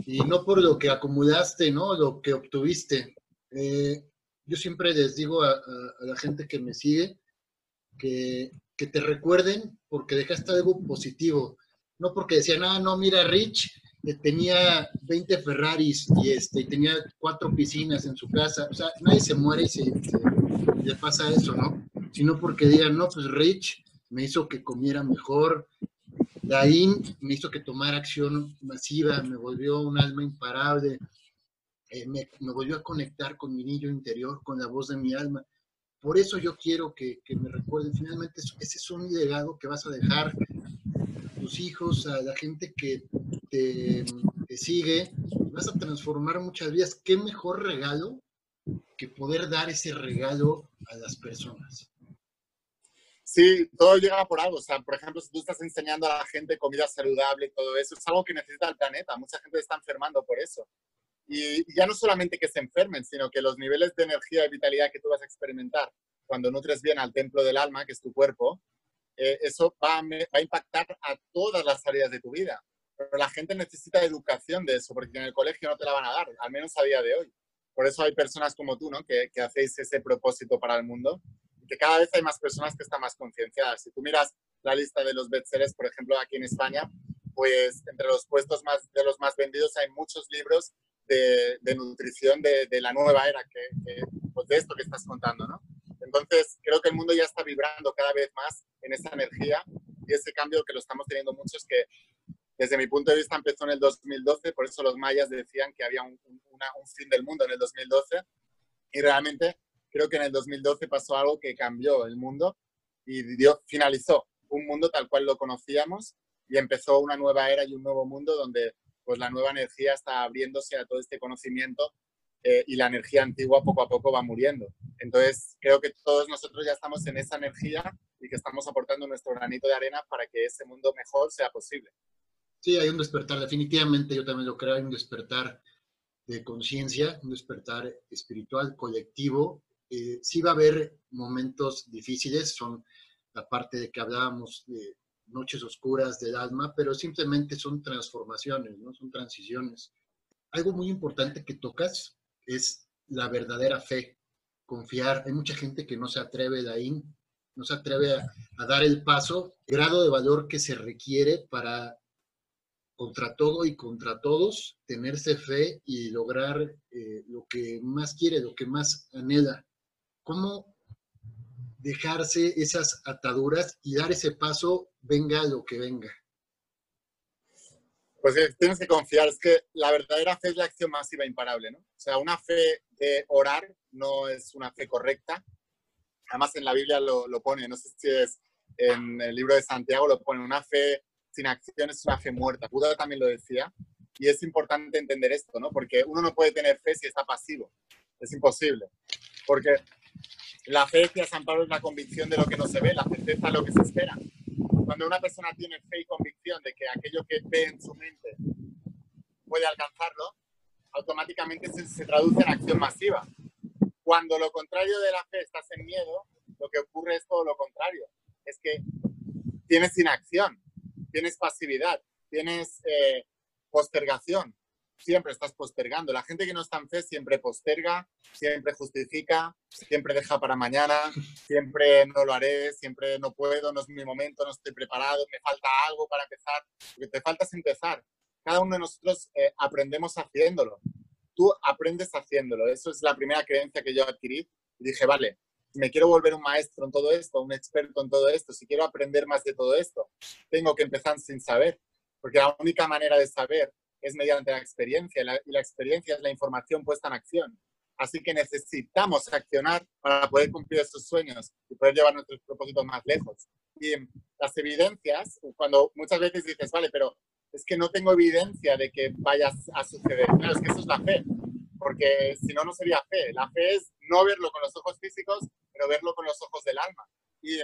y no por lo que acumulaste, ¿no? Lo que obtuviste. Eh, yo siempre les digo a, a la gente que me sigue que que te recuerden porque dejaste algo positivo, no porque decían, ah, no, mira, Rich eh, tenía 20 Ferraris y, este, y tenía cuatro piscinas en su casa, o sea, nadie se muere y se, le pasa eso, ¿no? Sino porque digan, no, pues Rich me hizo que comiera mejor, Daín me hizo que tomara acción masiva, me volvió un alma imparable, eh, me, volvió a conectar con mi niño interior, con la voz de mi alma. Por eso yo quiero que, me recuerden, finalmente ese es un legado que vas a dejar tus hijos, a la gente que te, te sigue, vas a transformar muchas vidas. ¿Qué mejor regalo que poder dar ese regalo a las personas? Sí, todo llega por algo. O sea, por ejemplo, si tú estás enseñando a la gente comida saludable y todo eso, es algo que necesita el planeta. Mucha gente está enfermando por eso. Y, ya no solamente que se enfermen, sino que los niveles de energía y vitalidad que tú vas a experimentar cuando nutres bien al templo del alma, que es tu cuerpo, eh, eso va a, impactar a todas las áreas de tu vida. Pero la gente necesita educación de eso, porque en el colegio no te la van a dar, al menos a día de hoy. Por eso hay personas como tú, ¿no? Que, que hacéis ese propósito para el mundo que cada vez hay más personas que están más concienciadas. Si tú miras la lista de los bestsellers, por ejemplo, aquí en España, pues entre los puestos más, de los más vendidos hay muchos libros de, nutrición de, la nueva era, que, pues de esto que estás contando, ¿no? Entonces, creo que el mundo ya está vibrando cada vez más en esa energía y ese cambio que lo estamos teniendo muchos que desde mi punto de vista empezó en el 2012, por eso los mayas decían que había un, un fin del mundo en el 2012 y realmente creo que en el 2012 pasó algo que cambió el mundo y dio, finalizó un mundo tal cual lo conocíamos y empezó una nueva era y un nuevo mundo donde pues la nueva energía está abriéndose a todo este conocimiento eh, y la energía antigua poco a poco va muriendo. Entonces, creo que todos nosotros ya estamos en esa energía y que estamos aportando nuestro granito de arena para que ese mundo mejor sea posible. Sí, hay un despertar, definitivamente yo también lo creo, hay un despertar de conciencia, un despertar espiritual, colectivo. Eh, sí va a haber momentos difíciles, son la parte de que hablábamos de noches oscuras del alma, pero simplemente son transformaciones, ¿no? Son transiciones. Algo muy importante que tocas es la verdadera fe, confiar. Hay mucha gente que no se atreve ahí, no se atreve a, dar el paso, grado de valor que se requiere para contra todo y contra todos, tenerse fe y lograr eh, lo que más quiere, lo que más anhela. ¿Cómo dejarse esas ataduras y dar ese paso, venga lo que venga. Pues tienes que confiar, es que la verdadera fe es la acción masiva imparable, ¿no? O sea, una fe de orar no es una fe correcta. Además en la Biblia lo, lo pone, no sé si es en el libro de Santiago, lo pone, una fe sin acción es una fe muerta. Buda también lo decía. Y es importante entender esto, ¿no? Porque uno no puede tener fe si está pasivo. Es imposible. Porque la fe, decía San Pablo, es la convicción de lo que no se ve, la certeza de lo que se espera. Cuando una persona tiene fe y convicción de que aquello que ve en su mente puede alcanzarlo, automáticamente se, traduce en acción masiva. Cuando lo contrario de la fe estás en miedo, lo que ocurre es todo lo contrario. Es que tienes inacción, tienes pasividad, tienes eh, postergación, siempre estás postergando. La gente que no está en fe siempre posterga, siempre justifica, siempre deja para mañana, siempre no lo haré, siempre no puedo, no es mi momento, no estoy preparado, me falta algo para empezar. Lo que te falta es empezar. Cada uno de nosotros eh, aprendemos haciéndolo. Tú aprendes haciéndolo. Eso es la primera creencia que yo adquirí. Dije, vale, me quiero volver un maestro en todo esto, un experto en todo esto, si quiero aprender más de todo esto, tengo que empezar sin saber. Porque la única manera de saber es mediante la experiencia y la experiencia es la información puesta en acción. Así que necesitamos accionar para poder cumplir esos sueños y poder llevar nuestros propósitos más lejos. Y las evidencias, cuando muchas veces dices, vale, pero es que no tengo evidencia de que vaya a suceder. Claro, es que eso es la fe, porque si no, no sería fe. La fe es no verlo con los ojos físicos, pero verlo con los ojos del alma. Y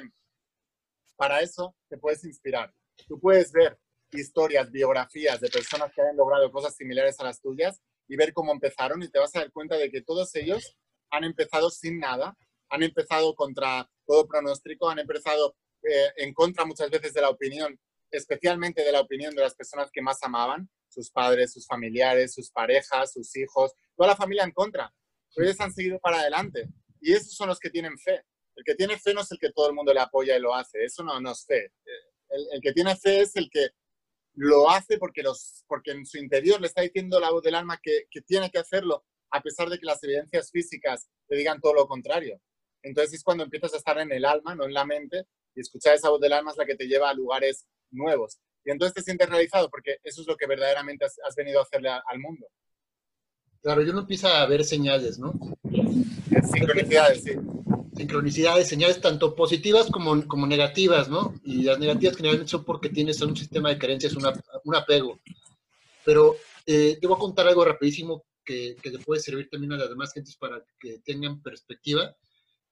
para eso te puedes inspirar. Tú puedes ver historias, biografías de personas que han logrado cosas similares a las tuyas y ver cómo empezaron y te vas a dar cuenta de que todos ellos han empezado sin nada, han empezado contra todo pronóstico, han empezado eh, en contra muchas veces de la opinión, especialmente de la opinión de las personas que más amaban, sus padres, sus familiares, sus parejas, sus hijos, toda la familia en contra. Pero ellos han seguido para adelante y esos son los que tienen fe. El que tiene fe no es el que todo el mundo le apoya y lo hace. Eso no, no es fe. El, que tiene fe es el que lo hace porque, los, porque en su interior le está diciendo la voz del alma que, que tiene que hacerlo, a pesar de que las evidencias físicas le digan todo lo contrario. Entonces es cuando empiezas a estar en el alma, no en la mente, y escuchar esa voz del alma es la que te lleva a lugares nuevos. Y entonces te sientes realizado porque eso es lo que verdaderamente has, venido a hacerle al mundo. Claro, yo no empieza a ver señales, ¿no? Sincronicidades, sí. Sincronicidades, señales tanto positivas como, como negativas, ¿no? Y las negativas generalmente son porque tienes un sistema de creencias, un apego. Pero eh, voy a contar algo rapidísimo que, que le puede servir también a las demás gentes para que tengan perspectiva.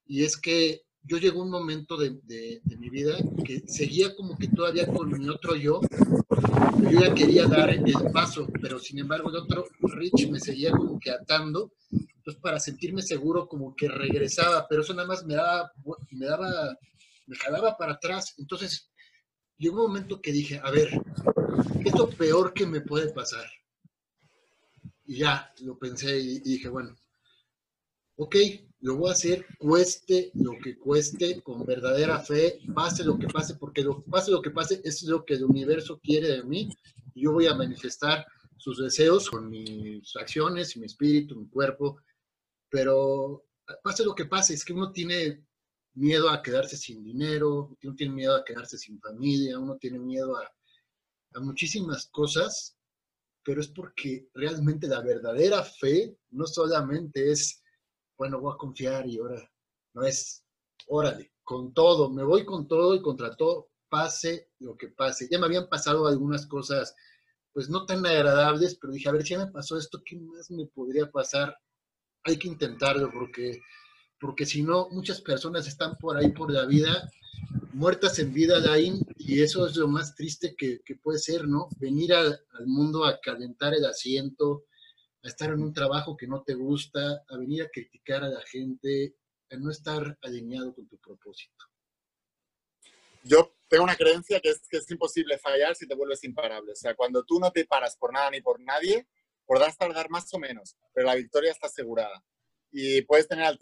Y es que yo llegó un momento de, de, mi vida que seguía como que todavía con mi otro yo. Yo ya quería dar el paso, pero sin embargo el otro Rich me seguía como que atando. Entonces para sentirme seguro como que regresaba, pero eso nada más me daba, me daba, me jalaba para atrás. Entonces llegó un momento que dije, a ver, ¿qué es lo peor que me puede pasar? Y ya lo pensé y dije, bueno, ok, lo voy a hacer, cueste lo que cueste, con verdadera fe, pase lo que pase, porque lo, pase lo que pase es lo que el universo quiere de mí. Y yo voy a manifestar sus deseos con mis acciones, mi espíritu, mi cuerpo. Pero pase lo que pase, es que uno tiene miedo a quedarse sin dinero, uno tiene miedo a quedarse sin familia, uno tiene miedo a, a muchísimas cosas, pero es porque realmente la verdadera fe no solamente es bueno, voy a confiar y ahora no es, órale, con todo, me voy con todo y contra todo, pase lo que pase. Ya me habían pasado algunas cosas, pues no tan agradables, pero dije, a ver, si ya me pasó esto, ¿qué más me podría pasar? Hay que intentarlo porque, porque si no, muchas personas están por ahí por la vida, muertas en vida, Lain, y eso es lo más triste que, puede ser, ¿no? Venir al mundo a calentar el asiento, estar en un trabajo que no te gusta, a venir a criticar a la gente, a no estar alineado con tu propósito? Yo tengo una creencia que es que es imposible fallar si te vuelves imparable. O sea, cuando tú no te paras por nada ni por nadie, podrás tardar más o menos, pero la victoria está asegurada. Y puedes tener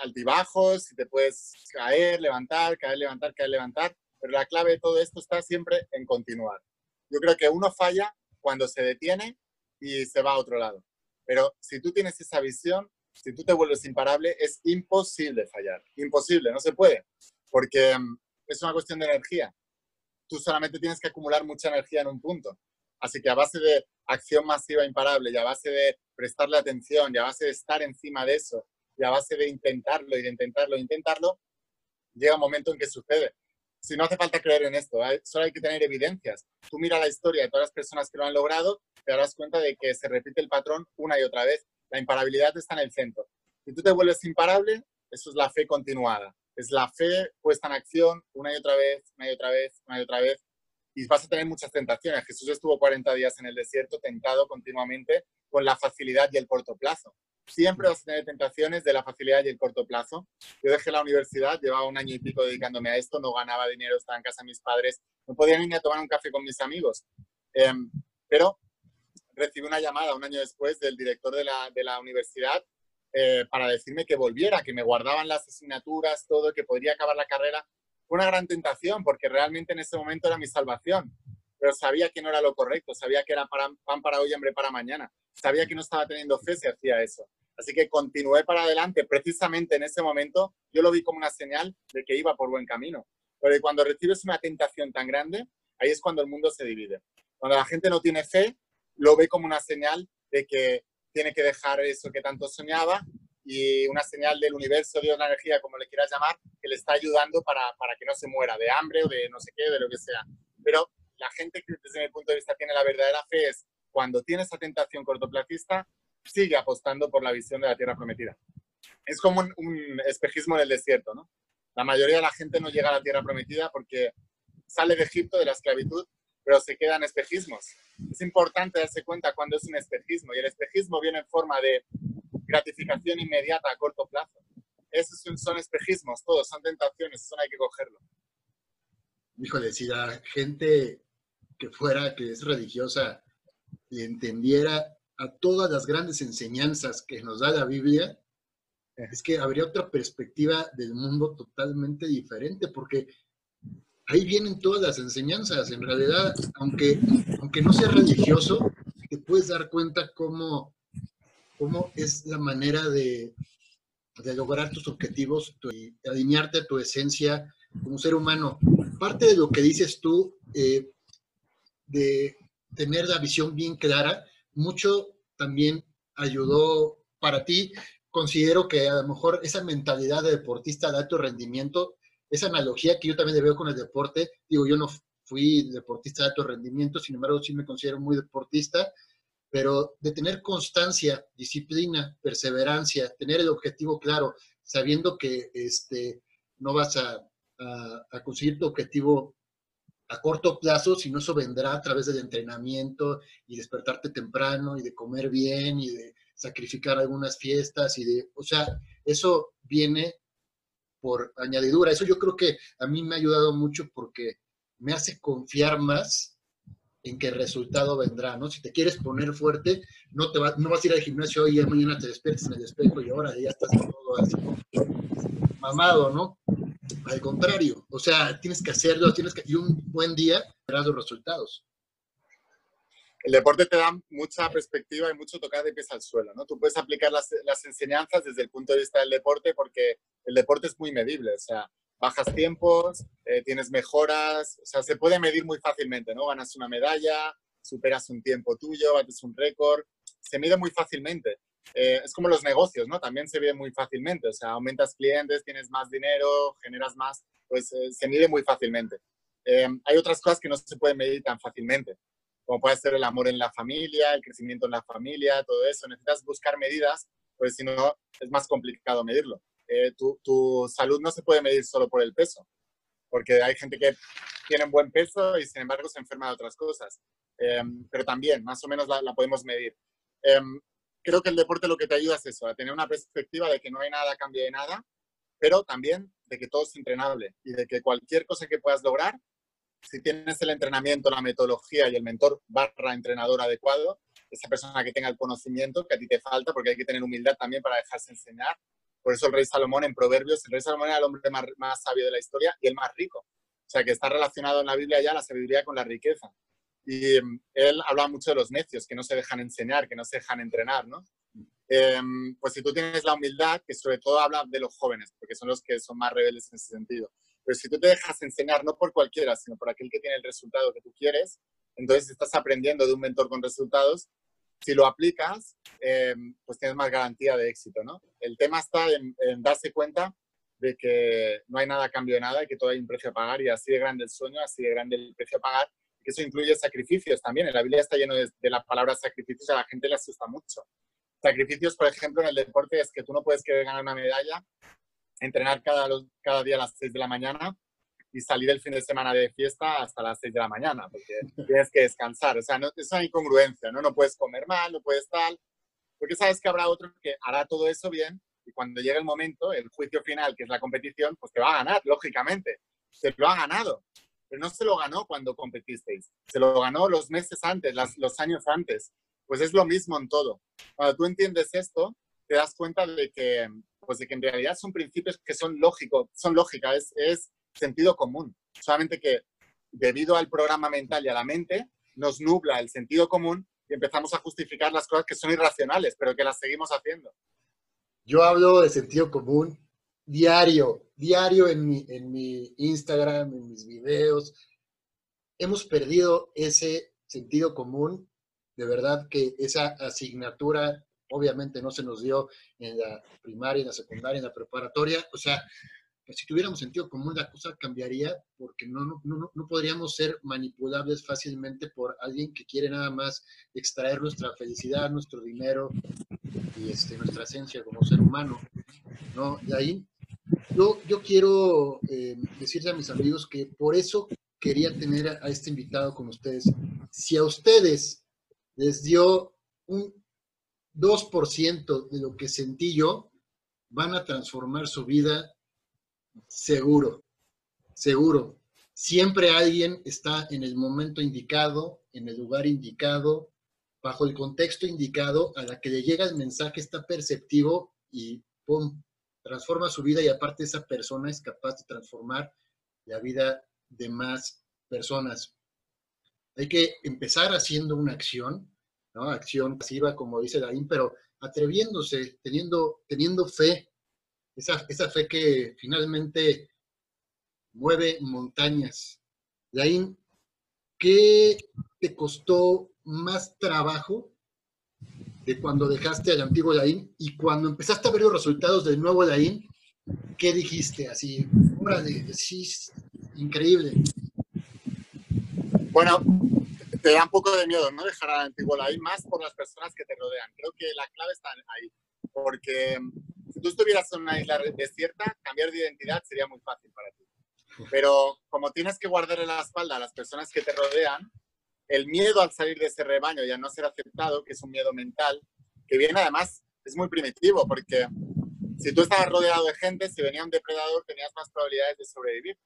altibajos, y te puedes caer, levantar, caer, levantar, caer, levantar, pero la clave de todo esto está siempre en continuar. Yo creo que uno falla cuando se detiene y se va a otro lado. Pero si tú tienes esa visión, si tú te vuelves imparable, es imposible fallar. Imposible, no se puede. Porque mm, es una cuestión de energía. Tú solamente tienes que acumular mucha energía en un punto. Así que a base de acción masiva imparable y a base de prestarle atención y a base de estar encima de eso y a base de intentarlo y de intentarlo e intentarlo, llega un momento en que sucede. Si no hace falta creer en esto, solo hay que tener evidencias. Tú mira la historia de todas las personas que lo han logrado te darás cuenta de que se repite el patrón una y otra vez. La imparabilidad está en el centro. Si tú te vuelves imparable, eso es la fe continuada. Es la fe puesta en acción una y otra vez, una y otra vez, una y otra vez. Y vas a tener muchas tentaciones. Jesús estuvo 40 días en el desierto tentado continuamente con la facilidad y el corto plazo. Siempre vas a tener tentaciones de la facilidad y el corto plazo. Yo dejé la universidad, llevaba un año y pico dedicándome a esto, no ganaba dinero, estaba en casa de mis padres, no podía ni a tomar un café con mis amigos. Em, pero recibí una llamada un año después del director de la, de la universidad eh, para decirme que volviera, que me guardaban las asignaturas, todo, que podría acabar la carrera. Fue una gran tentación porque realmente en ese momento era mi salvación, pero sabía que no era lo correcto, sabía que era para, pan para hoy, hambre para mañana, sabía que no estaba teniendo fe si hacía eso. Así que continué para adelante. Precisamente en ese momento yo lo vi como una señal de que iba por buen camino. Pero cuando recibes una tentación tan grande, ahí es cuando el mundo se divide. Cuando la gente no tiene fe, lo ve como una señal de que tiene que dejar eso que tanto soñaba y una señal del universo, Dios, la energía, como le quieras llamar, que le está ayudando para, para que no se muera de hambre o de no sé qué, de lo que sea. Pero la gente que desde mi punto de vista tiene la verdadera fe es cuando tiene esa tentación cortoplacista, sigue apostando por la visión de la tierra prometida. Es como un, un espejismo en el desierto, ¿no? La mayoría de la gente no llega a la tierra prometida porque sale de Egipto, de la esclavitud, pero se quedan espejismos. Es importante darse cuenta cuando es un espejismo y el espejismo viene en forma de gratificación inmediata a corto plazo. Esos son espejismos, todos son tentaciones, eso no hay que cogerlo. Híjole, si la gente que fuera, que es religiosa, y entendiera a todas las grandes enseñanzas que nos da la Biblia, es que habría otra perspectiva del mundo totalmente diferente, porque ahí vienen todas las enseñanzas. En realidad, aunque, aunque no sea religioso, te puedes dar cuenta cómo, cómo es la manera de, de lograr tus objetivos y alinearte a tu esencia como ser humano. Parte de lo que dices tú, eh, de tener la visión bien clara, mucho también ayudó para ti. Considero que a lo mejor esa mentalidad de deportista de alto rendimiento, esa analogía que yo también le veo con el deporte, digo, yo no fui deportista de alto rendimiento, sin embargo sí me considero muy deportista, pero de tener constancia, disciplina, perseverancia, tener el objetivo claro, sabiendo que este, no vas a, a, conseguir tu objetivo a corto plazo, sino eso vendrá a través del entrenamiento y despertarte temprano y de comer bien y de sacrificar algunas fiestas y de, o sea, eso viene por añadidura. Eso yo creo que a mí me ha ayudado mucho porque me hace confiar más en que el resultado vendrá, ¿no? Si te quieres poner fuerte, no, te no vas a ir al gimnasio hoy y mañana te despiertes en el espejo y ahora ya estás todo así mamado, ¿no? Al contrario, o sea, tienes que hacerlo, tienes que, y un buen día verás los resultados. El deporte te da mucha perspectiva y mucho tocar de pies al suelo, ¿no? Tú puedes aplicar las, enseñanzas desde el punto de vista del deporte porque el deporte es muy medible, o sea, bajas tiempos, eh, tienes mejoras, o sea, se puede medir muy fácilmente, ¿no? Ganas una medalla, superas un tiempo tuyo, bates un récord, se mide muy fácilmente. Eh, es como los negocios, ¿no? También se mide muy fácilmente, o sea, aumentas clientes, tienes más dinero, generas más, pues eh, se mide muy fácilmente. hay otras cosas que no se pueden medir tan fácilmente, como puede ser el amor en la familia, el crecimiento en la familia, todo eso. Necesitas buscar medidas, pues si no, es más complicado medirlo. Eh, tu, tu, salud no se puede medir solo por el peso, porque hay gente que tiene buen peso y sin embargo se enferma de otras cosas. Em, pero también, más o menos la, la podemos medir. Em, creo que el deporte lo que te ayuda es eso, a tener una perspectiva de que no hay nada a cambio de nada, pero también de que todo es entrenable y de que cualquier cosa que puedas lograr, si tienes el entrenamiento, la metodología y el mentor barra entrenador adecuado, esa persona que tenga el conocimiento que a ti te falta, porque hay que tener humildad también para dejarse enseñar, por eso el rey Salomón en Proverbios, el rey Salomón era el hombre más, más sabio de la historia y el más rico. O sea, que está relacionado en la Biblia ya la sabiduría con la riqueza. Y em, él hablaba mucho de los necios, que no se dejan enseñar, que no se dejan entrenar, ¿no? Em, pues si tú tienes la humildad, que sobre todo habla de los jóvenes, porque son los que son más rebeldes en ese sentido. Pero si tú te dejas enseñar, no por cualquiera, sino por aquel que tiene el resultado que tú quieres, entonces estás aprendiendo de un mentor con resultados si lo aplicas, eh, pues tienes más garantía de éxito, ¿no? El tema está en, darse cuenta de que no hay nada a cambio de nada y que todo hay un precio a pagar y así de grande el sueño, así de grande el precio a pagar, que eso incluye sacrificios también. La Biblia está lleno de, la palabra sacrificios, a la gente le asusta mucho. Sacrificios, por ejemplo, en el deporte es que tú no puedes querer ganar una medalla, entrenar cada, cada día a las 6 de la mañana y salir el fin de semana de fiesta hasta las 6 de la mañana, porque [LAUGHS] tienes que descansar. O sea, no, es una incongruencia, ¿no? No puedes comer mal, no puedes tal, porque sabes que habrá otro que hará todo eso bien y cuando llegue el momento, el juicio final, que es la competición, pues te va a ganar, lógicamente. Se lo ha ganado, pero no se lo ganó cuando competisteis, se lo ganó los meses antes, los años antes. Pues es lo mismo en todo. Cuando tú entiendes esto, te das cuenta de que, pues de que en realidad son principios que son lógicos, son lógica, es, es sentido común. Solamente que debido al programa mental y a la mente, nos nubla el sentido común y empezamos a justificar las cosas que son irracionales, pero que las seguimos haciendo. Yo hablo de sentido común diario, diario en mi, en mi Instagram, en mis videos. Hemos perdido ese sentido común. De verdad que esa asignatura obviamente no se nos dio en la primaria, en la secundaria, en la preparatoria. O sea, pues, si tuviéramos sentido común, la cosa cambiaría porque no, no, no, podríamos ser manipulables fácilmente por alguien que quiere nada más extraer nuestra felicidad, nuestro dinero y este, nuestra esencia como ser humano. ¿no? De ahí, yo, yo quiero eh, decirle a mis amigos que por eso quería tener a, a este invitado con ustedes. Si a ustedes les dio un 2% de lo que sentí yo, van a transformar su vida Seguro, seguro. Siempre alguien está en el momento indicado, en el lugar indicado, bajo el contexto indicado, a la que le llega el mensaje está perceptivo y ¡pum!, transforma su vida y aparte esa persona es capaz de transformar la vida de más personas. Hay que empezar haciendo una acción, ¿no? Acción pasiva, como dice Daín, pero atreviéndose, teniendo, teniendo fe, esa, esa fe que finalmente mueve montañas. Daín, ¿qué te costó más trabajo de cuando dejaste al antiguo Daín y cuando empezaste a ver los resultados del nuevo Daín? ¿Qué dijiste? Así, sí, increíble. Bueno, te da un poco de miedo, ¿no? Dejar al antiguo Daín, más por las personas que te rodean. Creo que la clave está ahí, porque si tú estuvieras en una isla desierta, cambiar de identidad sería muy fácil para ti. Pero como tienes que guardarle la espalda a las personas que te rodean, el miedo al salir de ese rebaño y a no ser aceptado, que es un miedo mental, que viene además, es muy primitivo, porque si tú estabas rodeado de gente, si venía un depredador, tenías más probabilidades de sobrevivir.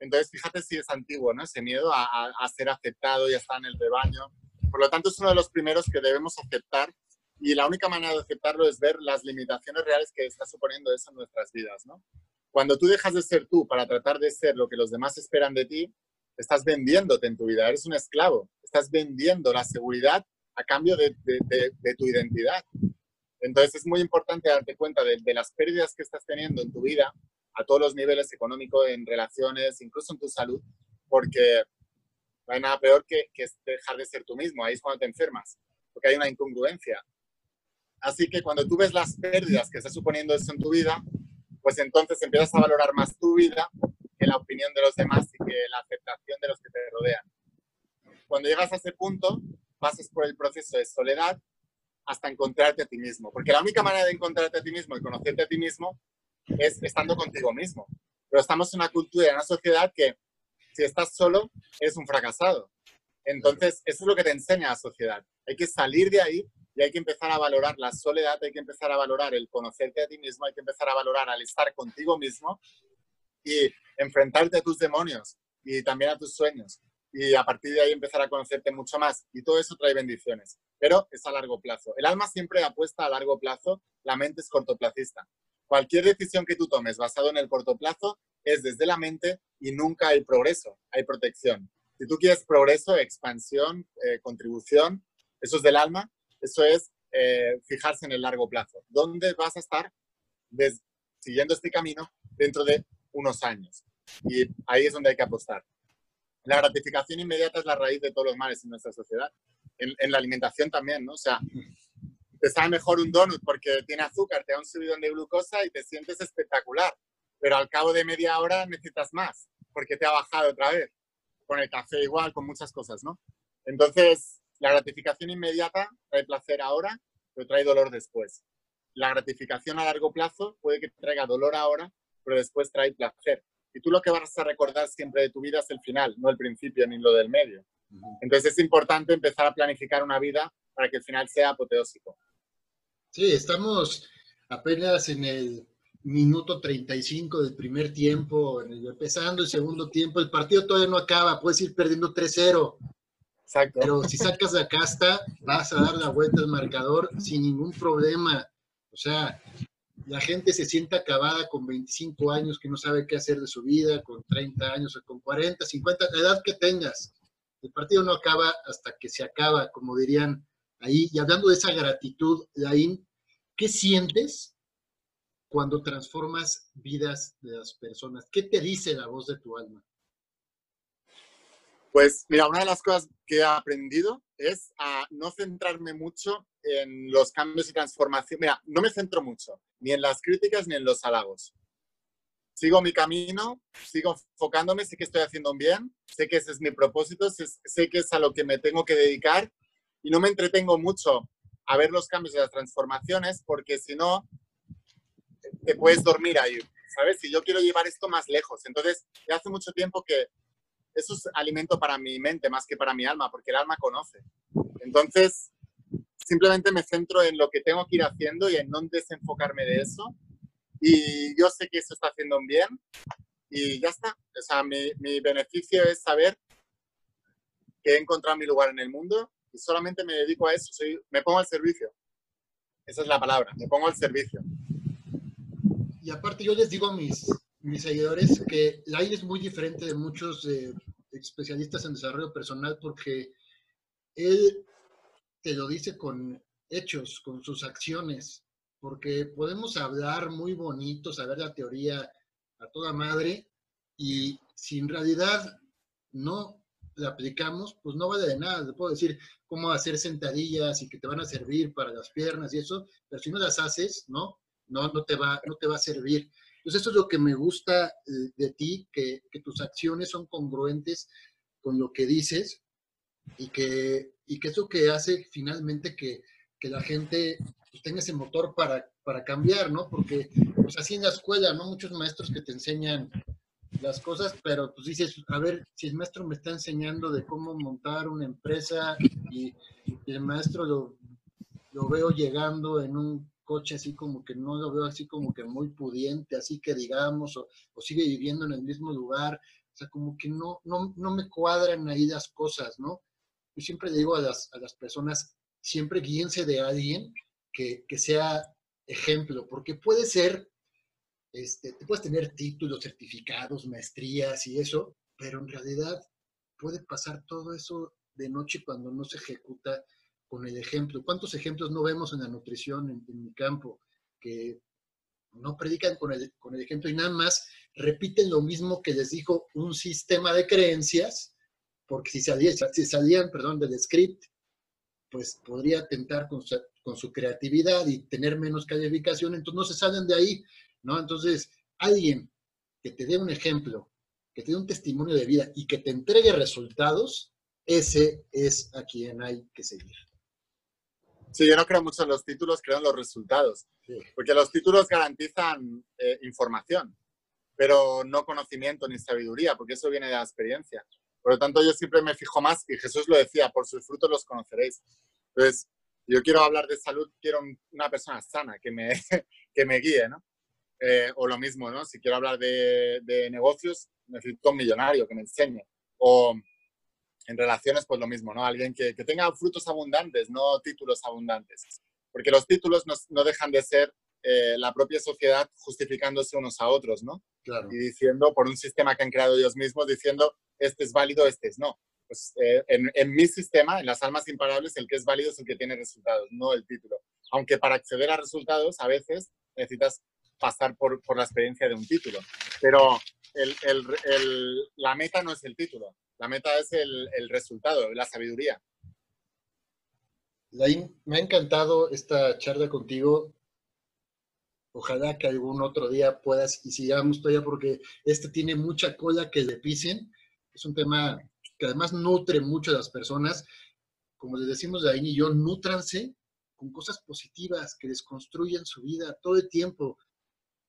Entonces, fíjate si es antiguo, ¿no? Ese miedo a, ser aceptado y a estar en el rebaño. Por lo tanto, es uno de los primeros que debemos aceptar y la única manera de aceptarlo es ver las limitaciones reales que está suponiendo eso en nuestras vidas, ¿no? Cuando tú dejas de ser tú para tratar de ser lo que los demás esperan de ti, estás vendiéndote en tu vida, eres un esclavo, estás vendiendo la seguridad a cambio de, de, tu identidad. Entonces es muy importante darte cuenta de, las pérdidas que estás teniendo en tu vida a todos los niveles económicos, en relaciones, incluso en tu salud, porque no hay nada peor que, que dejar de ser tú mismo, ahí es cuando te enfermas, porque hay una incongruencia. Así que cuando tú ves las pérdidas que está suponiendo eso en tu vida, pues entonces empiezas a valorar más tu vida que la opinión de los demás y que la aceptación de los que te rodean. Cuando llegas a ese punto, pasas por el proceso de soledad hasta encontrarte a ti mismo. Porque la única manera de encontrarte a ti mismo y conocerte a ti mismo es estando contigo mismo. Pero estamos en una cultura, en una sociedad que si estás solo, eres un fracasado. Entonces, eso es lo que te enseña la sociedad. Hay que salir de ahí y hay que empezar a valorar la soledad, hay que empezar a valorar el conocerte a ti mismo, hay que empezar a valorar al estar contigo mismo y enfrentarte a tus demonios y también a tus sueños. Y a partir de ahí empezar a conocerte mucho más. Y todo eso trae bendiciones, pero es a largo plazo. El alma siempre apuesta a largo plazo, la mente es cortoplacista. Cualquier decisión que tú tomes basado en el corto plazo es desde la mente y nunca hay progreso, hay protección. Si tú quieres progreso, expansión, eh, contribución, eso es del alma, eso es eh, fijarse en el largo plazo. ¿Dónde vas a estar siguiendo este camino dentro de unos años? Y ahí es donde hay que apostar. La gratificación inmediata es la raíz de todos los males en nuestra sociedad. En, la alimentación también, ¿no? O sea, te sabe mejor un donut porque tiene azúcar, te da un subidón de glucosa y te sientes espectacular. Pero al cabo de media hora necesitas más porque te ha bajado otra vez. Con el café igual, con muchas cosas, ¿no? Entonces, la gratificación inmediata trae placer ahora, pero trae dolor después. La gratificación a largo plazo puede que traiga dolor ahora, pero después trae placer. Y tú lo que vas a recordar siempre de tu vida es el final, no el principio ni lo del medio. Entonces es importante empezar a planificar una vida para que el final sea apoteósico. Sí, estamos apenas en el minuto 35 del primer tiempo, empezando el segundo tiempo, el partido todavía no acaba, puedes ir perdiendo 3-0. Pero si sacas la casta, vas a dar la vuelta al marcador sin ningún problema. O sea, la gente se siente acabada con 25 años que no sabe qué hacer de su vida, con 30 años o con 40, 50, la edad que tengas. El partido no acaba hasta que se acaba, como dirían ahí. Y hablando de esa gratitud, Laín, ¿qué sientes cuando transformas vidas de las personas? ¿Qué te dice la voz de tu alma? Pues mira, una de las cosas que he aprendido es a no centrarme mucho en los cambios y transformación. Mira, no me centro mucho, ni en las críticas ni en los halagos. Sigo mi camino, sigo enfocándome, sé que estoy haciendo bien, sé que ese es mi propósito, sé, que es a lo que me tengo que dedicar y no me entretengo mucho a ver los cambios y las transformaciones porque si no, te puedes dormir ahí, ¿sabes? Si yo quiero llevar esto más lejos. Entonces, ya hace mucho tiempo que eso es alimento para mi mente más que para mi alma, porque el alma conoce. Entonces, simplemente me centro en lo que tengo que ir haciendo y en no desenfocarme de eso. Y yo sé que eso está haciendo bien y ya está. O sea, mi, mi beneficio es saber que he encontrado mi lugar en el mundo y solamente me dedico a eso. Soy, me pongo al servicio. Esa es la palabra, me pongo al servicio. y aparte yo les digo a mis, mis seguidores que Lain es muy diferente de muchos eh, especialistas en desarrollo personal porque él te lo dice con hechos, con sus acciones, porque podemos hablar muy bonito, saber la teoría a toda madre, y si en realidad no la aplicamos, pues no vale de nada. Te puedo decir cómo hacer sentadillas y que te van a servir para las piernas y eso, pero si no las haces, ¿no? No, no, te, va, no te va a servir. Entonces eso es lo que me gusta eh, de ti, que, tus acciones son congruentes con lo que dices y que, y que eso que hace finalmente que, que la gente pues, tenga ese motor para, para cambiar, ¿no? Porque pues así en la escuela, ¿no? Muchos maestros que te enseñan las cosas, pero pues dices, a ver, si el maestro me está enseñando de cómo montar una empresa y, el maestro lo, veo llegando en un coche así como que no lo veo así como que muy pudiente, así que digamos, o, o sigue viviendo en el mismo lugar, o sea, como que no, no, no me cuadran ahí las cosas, ¿no? Yo siempre digo a las, a las personas, siempre guíense de alguien que, que sea ejemplo, porque puede ser este, puedes tener títulos, certificados, maestrías y eso, pero en realidad puede pasar todo eso de noche cuando no se ejecuta con el ejemplo. ¿Cuántos ejemplos no vemos en la nutrición en, mi campo que no predican con el, con el ejemplo y nada más repiten lo mismo que les dijo un sistema de creencias, porque si, salían, si salían perdón, del script, pues podría atentar con su, con su creatividad y tener menos calificación, entonces no se salen de ahí. ¿No? Entonces, alguien que te dé un ejemplo, que te dé un testimonio de vida y que te entregue resultados, ese es a quien hay que seguir. Sí, yo no creo mucho en los títulos, creo en los resultados. Porque los títulos garantizan eh, información, pero no conocimiento ni sabiduría, porque eso viene de la experiencia. Por lo tanto, yo siempre me fijo más, y Jesús lo decía, por sus frutos los conoceréis. Entonces, yo quiero hablar de salud, quiero una persona sana que me, [LAUGHS] que me guíe, ¿no? Eh, o lo mismo, ¿no? Si quiero hablar de, negocios, necesito un millonario que me enseñe. O en relaciones, pues lo mismo, ¿no? Alguien que, tenga frutos abundantes, no títulos abundantes. Porque los títulos no, dejan de ser eh, la propia sociedad justificándose unos a otros, ¿no? Claro. Y diciendo, por un sistema que han creado ellos mismos, diciendo, este es válido, este es no. Pues eh, en, en, mi sistema, en las almas imparables, el que es válido es el que tiene resultados, no el título. Aunque para acceder a resultados, a veces necesitas pasar por, por la experiencia de un título. Pero el, el, la meta no es el título, la meta es el, resultado, la sabiduría. Lain, me ha encantado esta charla contigo. Ojalá que algún otro día puedas y sigamos todavía porque este tiene mucha cola que le pisen. Es un tema que además nutre mucho a las personas. Como les decimos Lain y yo, nútranse con cosas positivas que desconstruyan su vida todo el tiempo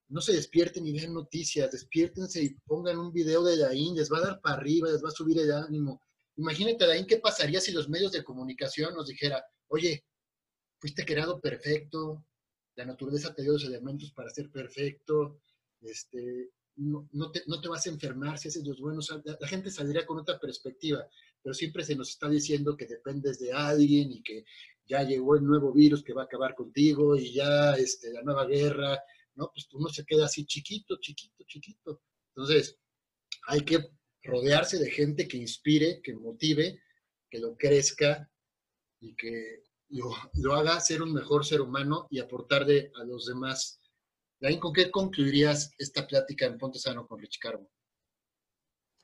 no se despierten y vean noticias, despiértense y pongan un video de Daín, les va a dar para arriba, les va a subir el ánimo. Imagínate, Daín, qué pasaría si los medios de comunicación nos dijera, oye, fuiste creado perfecto, la naturaleza te dio los elementos para ser perfecto, este, no, te, no te vas a enfermar si haces los buenos. La, gente saldría con otra perspectiva, pero siempre se nos está diciendo que dependes de alguien y que ya llegó el nuevo virus que va a acabar contigo y ya este, la nueva guerra ¿no? Pues uno se queda así chiquito, chiquito, chiquito. Entonces, hay que rodearse de gente que inspire, que motive, que lo crezca y que lo, haga ser un mejor ser humano y aportarle a los demás. Dain, ¿con qué concluirías esta plática en Ponte Sano con Rich Carbo?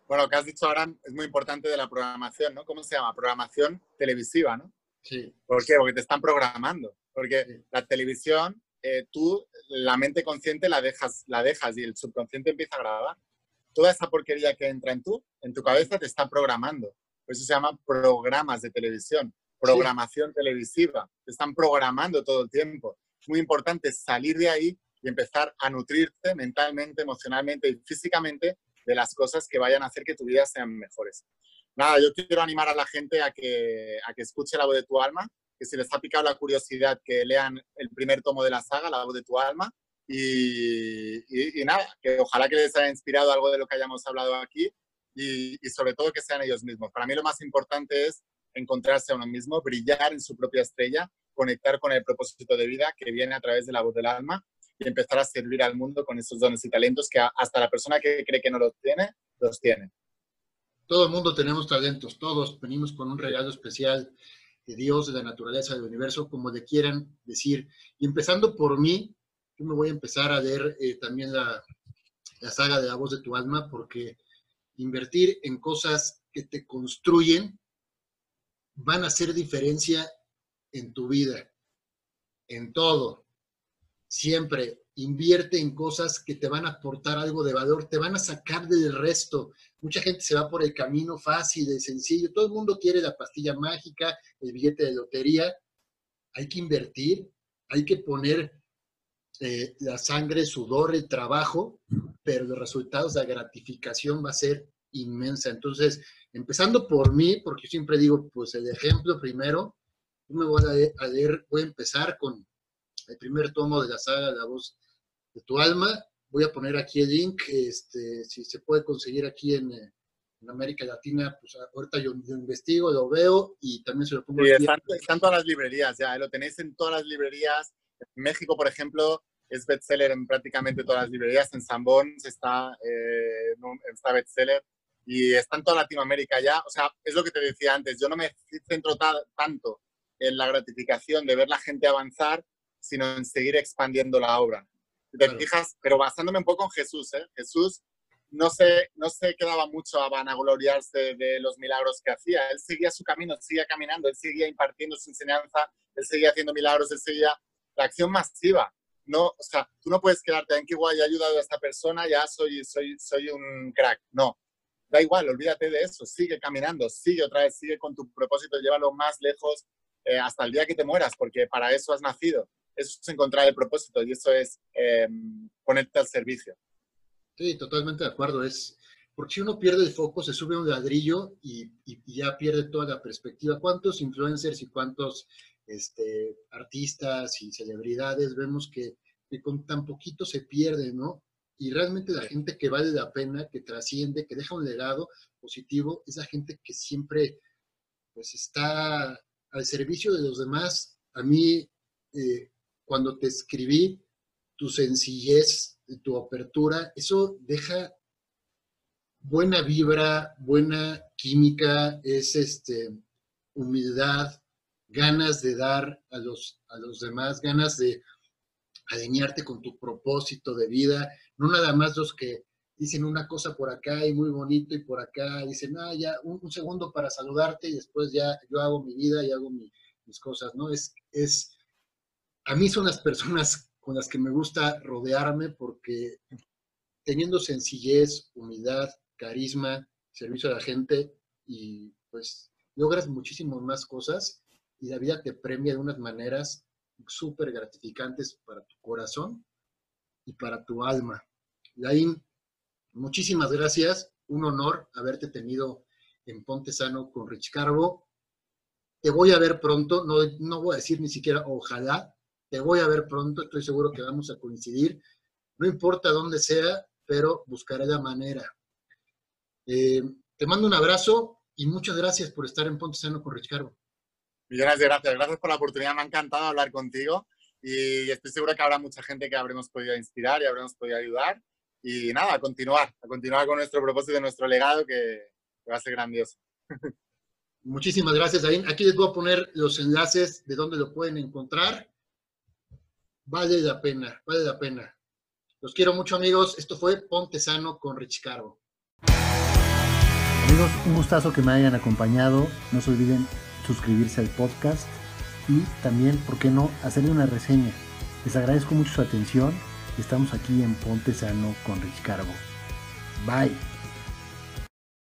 Bueno, lo que has dicho ahora es muy importante de la programación, ¿no? ¿Cómo se llama? Programación televisiva, ¿no? Sí. ¿Por qué? Porque te están programando. Porque la televisión eh, tú la mente consciente la dejas, la dejas y el subconsciente empieza a grabar. Toda esa porquería que entra en tú, en tu cabeza, te está programando. Por eso se llama programas de televisión, programación televisiva. Te están programando todo el tiempo. Es muy importante salir de ahí y empezar a nutrirte mentalmente, emocionalmente y físicamente de las cosas que vayan a hacer que tu vida sean mejores. Nada, yo quiero animar a la gente a que, a que escuche la voz de tu alma, que si les ha picado la curiosidad, que lean el primer tomo de la saga, La voz de tu alma. Y, y, nada, que ojalá que les haya inspirado algo de lo que hayamos hablado aquí y, y, sobre todo que sean ellos mismos. Para mí lo más importante es encontrarse a uno mismo, brillar en su propia estrella, conectar con el propósito de vida que viene a través de la voz del alma y empezar a servir al mundo con esos dones y talentos que hasta la persona que cree que no los tiene, los tiene. Todo el mundo tenemos talentos, todos venimos con un regalo especial de Dios, de la naturaleza, del universo, como le quieran decir. Y empezando por mí, yo me voy a empezar a leer eh, también la, la saga de la voz de tu alma, porque invertir en cosas que te construyen van a hacer diferencia en tu vida, en todo. Siempre invierte en cosas que te van a aportar algo de valor, te van a sacar del resto. Mucha gente se va por el camino fácil, sencillo. Todo el mundo quiere la pastilla mágica, el billete de lotería. Hay que invertir, hay que poner eh, la sangre, sudor, el trabajo, pero los resultados, la gratificación va a ser inmensa. Entonces, empezando por mí, porque siempre digo, pues el ejemplo primero, yo me voy a leer, voy a empezar con el primer tomo de la saga La voz de tu alma. Voy a poner aquí el link, este, si se puede conseguir aquí en, en América Latina, pues ahorita yo lo investigo, lo veo y también se lo pongo. Sí, están, están, todas las librerías, ya, lo tenéis en todas las librerías. En México, por ejemplo, es bestseller en prácticamente todas las librerías. En Sambón está, eh, está bestseller y está en toda Latinoamérica ya. O sea, es lo que te decía antes, yo no me centro tanto en la gratificación de ver la gente avanzar, sino en seguir expandiendo la obra. Pero basándome un poco en Jesús, ¿eh? Jesús no se, no se quedaba mucho a vanagloriarse de los milagros que hacía. Él seguía su camino, seguía caminando, él seguía impartiendo su enseñanza, él seguía haciendo milagros, él seguía la acción masiva. No, o sea, tú no puedes quedarte en que igual he ayudado a esta persona, ya soy, soy, soy un crack. No, da igual, olvídate de eso, sigue caminando, sigue otra vez, sigue con tu propósito, llévalo más lejos eh, hasta el día que te mueras, porque para eso has nacido. Eso es encontrar el propósito y eso es eh, ponerte al servicio. Sí, totalmente de acuerdo. Es porque si uno pierde el foco, se sube un ladrillo y, ya pierde toda la perspectiva. ¿Cuántos influencers y cuántos este, artistas y celebridades vemos que, que, con tan poquito se pierde, ¿no? Y realmente la gente que vale la pena, que trasciende, que deja un legado positivo, es la gente que siempre pues está al servicio de los demás. A mí, eh, cuando te escribí, tu sencillez, tu apertura, eso deja buena vibra, buena química, es este, humildad, ganas de dar a los, a los demás, ganas de alinearte con tu propósito de vida, no nada más los que dicen una cosa por acá y muy bonito y por acá dicen, ah, ya un, segundo para saludarte y después ya yo hago mi vida y hago mis cosas, ¿no? Es, es, a mí son las personas con las que me gusta rodearme porque teniendo sencillez, humildad, carisma, servicio a la gente y pues logras muchísimas más cosas y la vida te premia de unas maneras súper gratificantes para tu corazón y para tu alma. Laín, muchísimas gracias. Un honor haberte tenido en Ponte Sano con Rich Carbo. Te voy a ver pronto, no, no voy a decir ni siquiera ojalá, te voy a ver pronto, estoy seguro que vamos a coincidir. No importa dónde sea, pero buscaré la manera. Eh, te mando un abrazo y muchas gracias por estar en Ponte Sano con Rich Carbo. Millones de gracias. Gracias por la oportunidad. Me ha encantado hablar contigo y estoy seguro que habrá mucha gente que habremos podido inspirar y habremos podido ayudar. Y nada, a continuar, a continuar con nuestro propósito y nuestro legado que, va a ser grandioso. [LAUGHS] Muchísimas gracias, Ain. Aquí les voy a poner los enlaces de dónde lo pueden encontrar. Vale la pena, vale la pena. Los quiero mucho, amigos. Esto fue Ponte Sano con Rich Carbo. Amigos, un gustazo que me hayan acompañado. No se olviden suscribirse al podcast y también, ¿por qué no?, hacerle una reseña. Les agradezco mucho su atención estamos aquí en Ponte Sano con Rich Carbo. Bye.